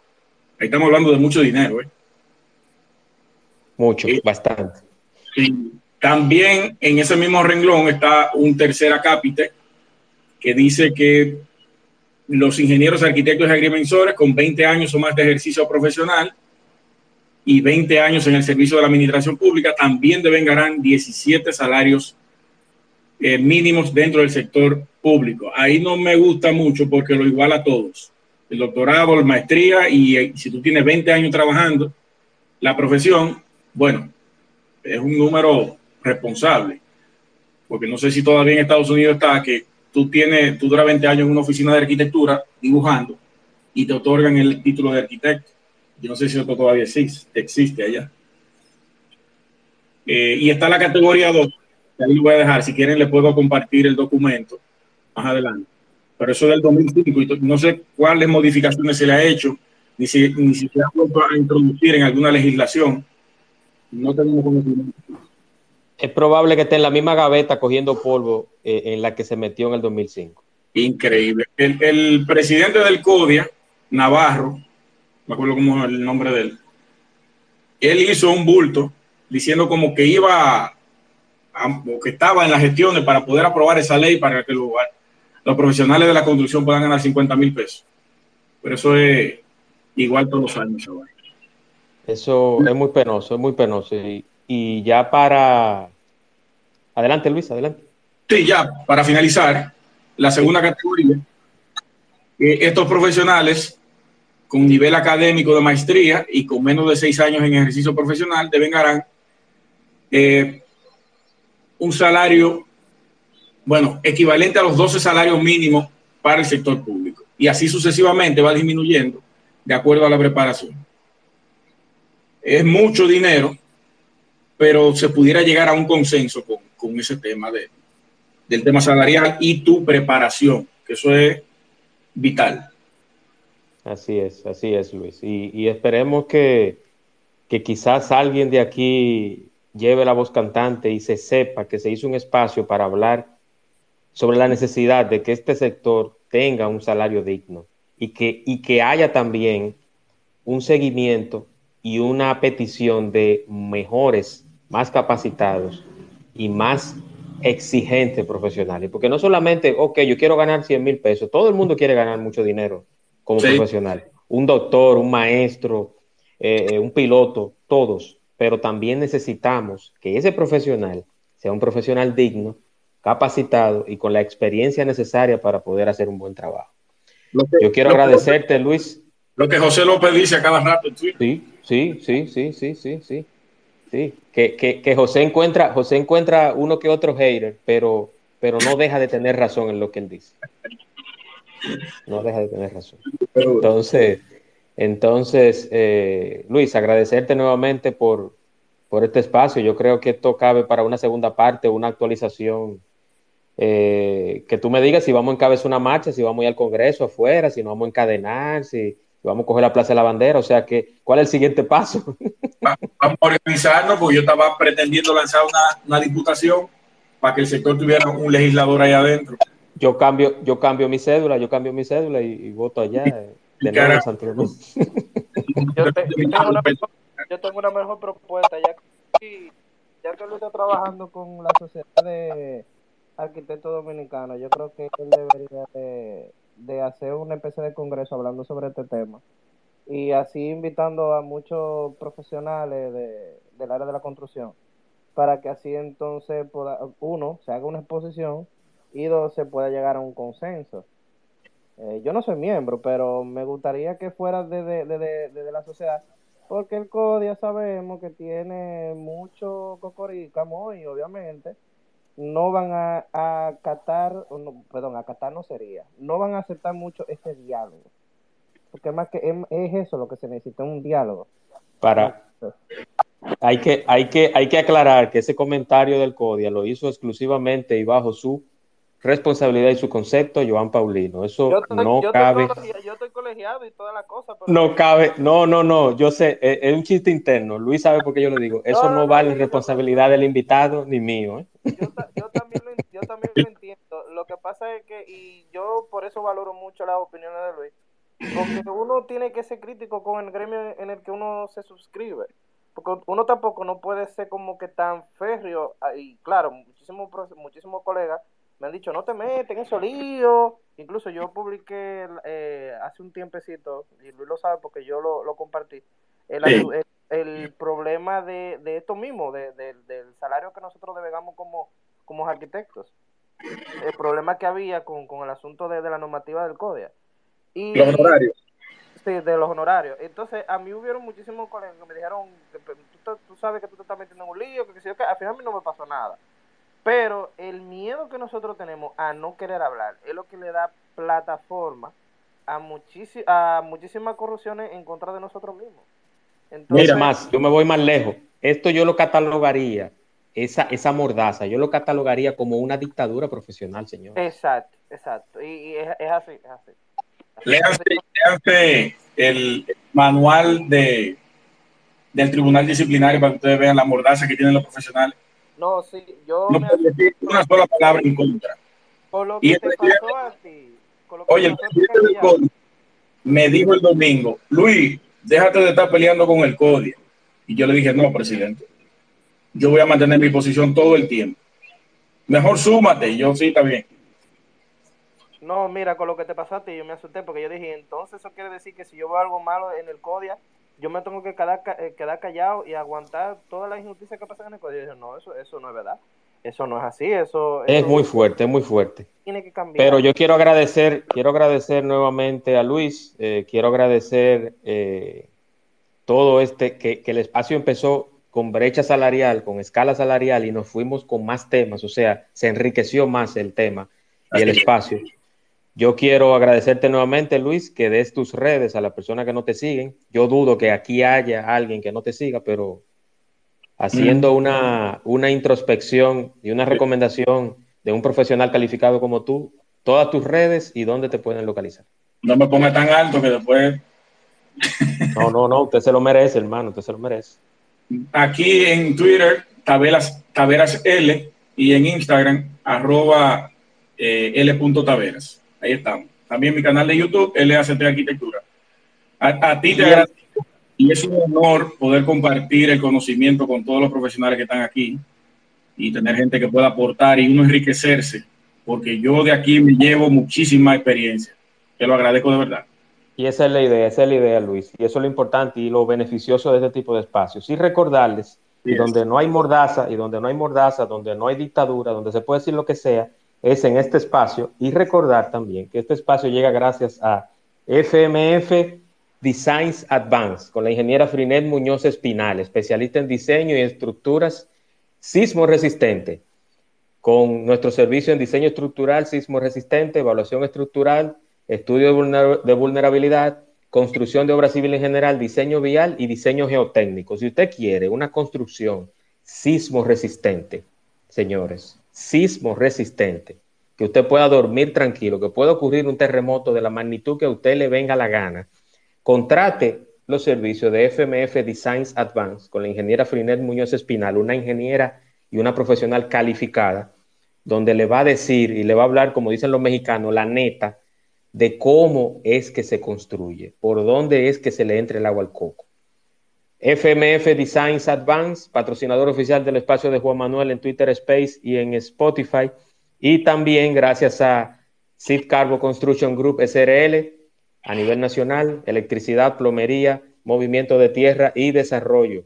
Ahí estamos hablando de mucho dinero. ¿eh? Mucho, bastante. También en ese mismo renglón está un tercer acápite que dice que los ingenieros, arquitectos y agrimensores con 20 años o más de ejercicio profesional y 20 años en el servicio de la administración pública también devengarán 17 salarios eh, mínimos dentro del sector público. Ahí no me gusta mucho porque lo iguala a todos. El doctorado, la maestría y eh, si tú tienes 20 años trabajando, la profesión, bueno, es un número responsable. Porque no sé si todavía en Estados Unidos está que tú tienes, tú duras 20 años en una oficina de arquitectura dibujando y te otorgan el título de arquitecto. Yo no sé si eso todavía existe, existe allá. Eh, y está la categoría 2, ahí lo voy a dejar, si quieren le puedo compartir el documento más adelante. Pero eso es del 2005 y no sé cuáles modificaciones se le ha hecho, ni si, ni si se ha vuelto a introducir en alguna legislación. No tenemos conocimiento es probable que esté en la misma gaveta cogiendo polvo eh, en la que se metió en el 2005. Increíble. El, presidente del CODIA, Navarro, me acuerdo cómo es el nombre de él, él hizo un bulto diciendo como que iba o que estaba en las gestiones para poder aprobar esa ley para que los, los profesionales de la construcción puedan ganar 50 mil pesos. Pero eso es igual todos los años. Eso es muy penoso, es muy penoso. Y, y ya para... Adelante, Luis, adelante. Sí, ya, para finalizar, la segunda categoría, eh, estos profesionales con nivel académico de maestría y con menos de seis años en ejercicio profesional deben ganar eh, un salario, bueno, equivalente a los 12 salarios mínimos para el sector público. Y así sucesivamente va disminuyendo de acuerdo a la preparación. Es mucho dinero pero se pudiera llegar a un consenso con, ese tema de, del tema salarial y tu preparación, que eso es vital. Así es, así es, Luis. Y, esperemos que, que, quizás alguien de aquí lleve la voz cantante y se sepa que se hizo un espacio para hablar sobre la necesidad de que este sector tenga un salario digno y que, y que haya también un seguimiento y una petición de mejores más capacitados y más exigentes profesionales. Porque no solamente, ok, yo quiero ganar 100 mil pesos, todo el mundo quiere ganar mucho dinero como profesional. Un doctor, un maestro, eh, eh, un piloto, todos. Pero también necesitamos que ese profesional sea un profesional digno, capacitado y con la experiencia necesaria para poder hacer un buen trabajo. yo quiero agradecerte, Luis. Lo que José López dice a cada rato en Sí, sí, sí, sí, sí, sí, sí. Sí, que, que, José encuentra, José encuentra uno que otro hater, pero, pero no deja de tener razón en lo que él dice. No deja de tener razón. Entonces, entonces eh, Luis, agradecerte nuevamente por, por este espacio. Yo creo que esto cabe para una segunda parte, una actualización. Eh, que tú me digas si vamos a encabezar una marcha, si vamos a ir al Congreso afuera, si nos vamos a encadenar, si, vamos a coger la Plaza de la Bandera, o sea que, ¿cuál es el siguiente paso? vamos a organizarnos, porque yo estaba pretendiendo lanzar una, una diputación para que el sector tuviera un legislador ahí adentro. Yo cambio, yo cambio mi cédula, yo cambio mi cédula y, voto allá. Eh, de nuevo yo, tengo una mejor, propuesta, ya que, ya que está trabajando con la sociedad de arquitectos dominicanos, yo creo que él debería de de hacer una especie de congreso hablando sobre este tema y así invitando a muchos profesionales de, del área de la construcción para que así entonces uno se haga una exposición y dos se pueda llegar a un consenso. Eh, yo no soy miembro, pero me gustaría que fuera desde de, de, la sociedad, porque el CODIA sabemos que tiene mucho cocoricamo y obviamente no van a, acatar, no, perdón, acatar no sería, no van a aceptar mucho este diálogo. Porque más que es, eso lo que se necesita, un diálogo. Para, hay que, hay que, hay que aclarar que ese comentario del CODIA lo hizo exclusivamente y bajo su responsabilidad y su concepto Joan Paulino. Eso no cabe. yo estoy con colegiado y toda la cosa. no cabe, no, no, no, yo sé, es, un chiste interno. Luis sabe por qué yo lo digo. Eso no, vale responsabilidad del invitado ni mío. ¿eh? Yo, también lo, yo también lo entiendo. Lo que pasa es que, y yo por eso valoro mucho las opiniones de Luis, porque uno tiene que ser crítico con el gremio en el que uno se suscribe. Porque uno tampoco no puede ser como que tan férreo. Ah, y claro, muchísimos muchísimos colegas me han dicho, no te metes en esos líos. Incluso yo publiqué eh, hace un tiempecito, y Luis lo sabe porque yo lo, lo compartí, el, el, problema de, de esto mismo, de, del salario que nosotros devengamos como, como arquitectos. El problema que había con, con el asunto de, la normativa del CODIA. Y, los honorarios. Sí, de los honorarios. Entonces, a mí hubieron muchísimos colegas que me dijeron, tú, tú sabes que tú te estás metiendo en un lío, que, que, que al final a mí no me pasó nada. Pero el miedo que nosotros tenemos a no querer hablar es lo que le da plataforma a, a muchísimas corrupciones en contra de nosotros mismos. Mira, más, yo me voy más lejos. Esto yo lo catalogaría, esa, esa mordaza, yo lo catalogaría como una dictadura profesional, señor. Exacto, exacto. Y, es, así, es así. Léanse, el manual de, del Tribunal Disciplinario para que ustedes vean la mordaza que tienen los profesionales. No, sí, yo. No me decir una sola palabra en contra. Con lo que te pasó a ti. Oye, el presidente del CODI me dijo el domingo, Luis, déjate de estar peleando con el CODI. Y yo le dije, no, presidente, yo voy a mantener mi posición todo el tiempo. Mejor súmate. Y yo, sí, está bien. No, mira, con lo que te pasaste, yo me asusté porque yo dije, entonces eso quiere decir que si yo veo algo malo en el CODIA, yo me tengo que quedar, eh, quedar callado y aguantar todas las injusticias que pasan en el código. no, eso, eso no es verdad. Eso no es así, eso, es muy fuerte, es muy fuerte. Tiene que cambiar. Pero yo quiero agradecer, quiero agradecer nuevamente a Luis, eh, quiero agradecer eh, todo este, que, el espacio empezó con brecha salarial, con escala salarial y nos fuimos con más temas, o sea, se enriqueció más el tema y el espacio. Yo quiero agradecerte nuevamente, Luis, que des tus redes a las personas que no te siguen. Yo dudo que aquí haya alguien que no te siga, pero haciendo mm. una, una introspección y una recomendación de un profesional calificado como tú, todas tus redes y dónde te pueden localizar. No me ponga tan alto que después... No, no, no, usted se lo merece, hermano, usted se lo merece. Aquí en Twitter, Taveras, Taveras L, y en Instagram, arroba eh, L.taveras. Ahí estamos. También mi canal de YouTube, LACT Arquitectura. A, ti te agradezco y es un honor poder compartir el conocimiento con todos los profesionales que están aquí y tener gente que pueda aportar y uno enriquecerse, porque yo de aquí me llevo muchísima experiencia. Te lo agradezco de verdad. Y esa es la idea, esa es la idea, Luis. Y eso es lo importante y lo beneficioso de este tipo de espacios. Y recordarles, donde no hay mordaza, y donde no hay mordaza, donde no hay dictadura, donde se puede decir lo que sea, es en este espacio y recordar también que este espacio llega gracias a FMF Designs Advance con la ingeniera Frinet Muñoz Espinal, especialista en diseño y estructuras sismo resistente, con nuestro servicio en diseño estructural sismo resistente, evaluación estructural, estudio de vulnerabilidad, construcción de obra civil en general, diseño vial y diseño geotécnico. Si usted quiere una construcción sismo resistente, señores, sismo resistente, que usted pueda dormir tranquilo, que pueda ocurrir un terremoto de la magnitud que a usted le venga la gana, contrate los servicios de FMF Designs Advance con la ingeniera Frinet Muñoz Espinal, una ingeniera y una profesional calificada, donde le va a decir y le va a hablar, como dicen los mexicanos, la neta de cómo es que se construye, por dónde es que se le entre el agua al coco. FMF Designs Advance, patrocinador oficial del espacio de Juan Manuel en Twitter Space y en Spotify. Y también gracias a Sid Carbo Construction Group SRL a nivel nacional, electricidad, plomería, movimiento de tierra y desarrollo.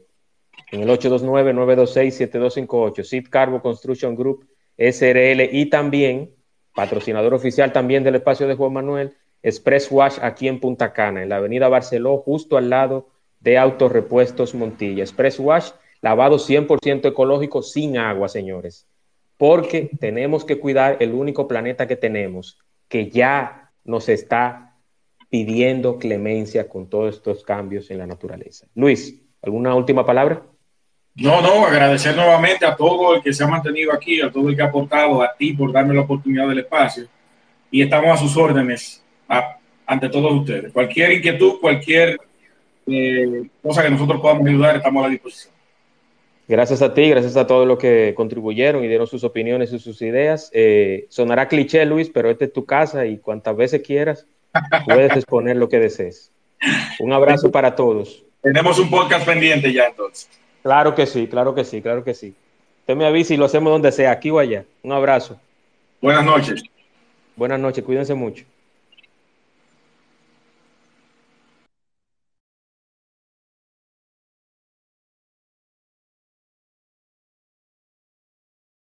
En el 829-926-7258, Sid Carbo Construction Group SRL y también patrocinador oficial también del espacio de Juan Manuel, Express Wash aquí en Punta Cana, en la avenida Barceló, justo al lado de Autorepuestos Montilla. Express Wash, lavado 100% ecológico sin agua, señores. Porque tenemos que cuidar el único planeta que tenemos, que ya nos está pidiendo clemencia con todos estos cambios en la naturaleza. Luis, ¿alguna última palabra? No, no, agradecer nuevamente a todo el que se ha mantenido aquí, a todo el que ha aportado, a ti por darme la oportunidad del espacio. Y estamos a sus órdenes ante todos ustedes. Cualquier inquietud, cualquier eh, cosa que nosotros podamos ayudar, estamos a la disposición. Gracias a ti, gracias a todos los que contribuyeron y dieron sus opiniones y sus ideas. Eh, sonará cliché, Luis, pero esta es tu casa y cuantas veces quieras puedes exponer lo que desees. Un abrazo para todos. Tenemos un podcast pendiente ya entonces. Claro que sí, claro que sí, claro que sí. Usted me avisa y lo hacemos donde sea, aquí o allá. Un abrazo. Buenas noches. Buenas noches, cuídense mucho.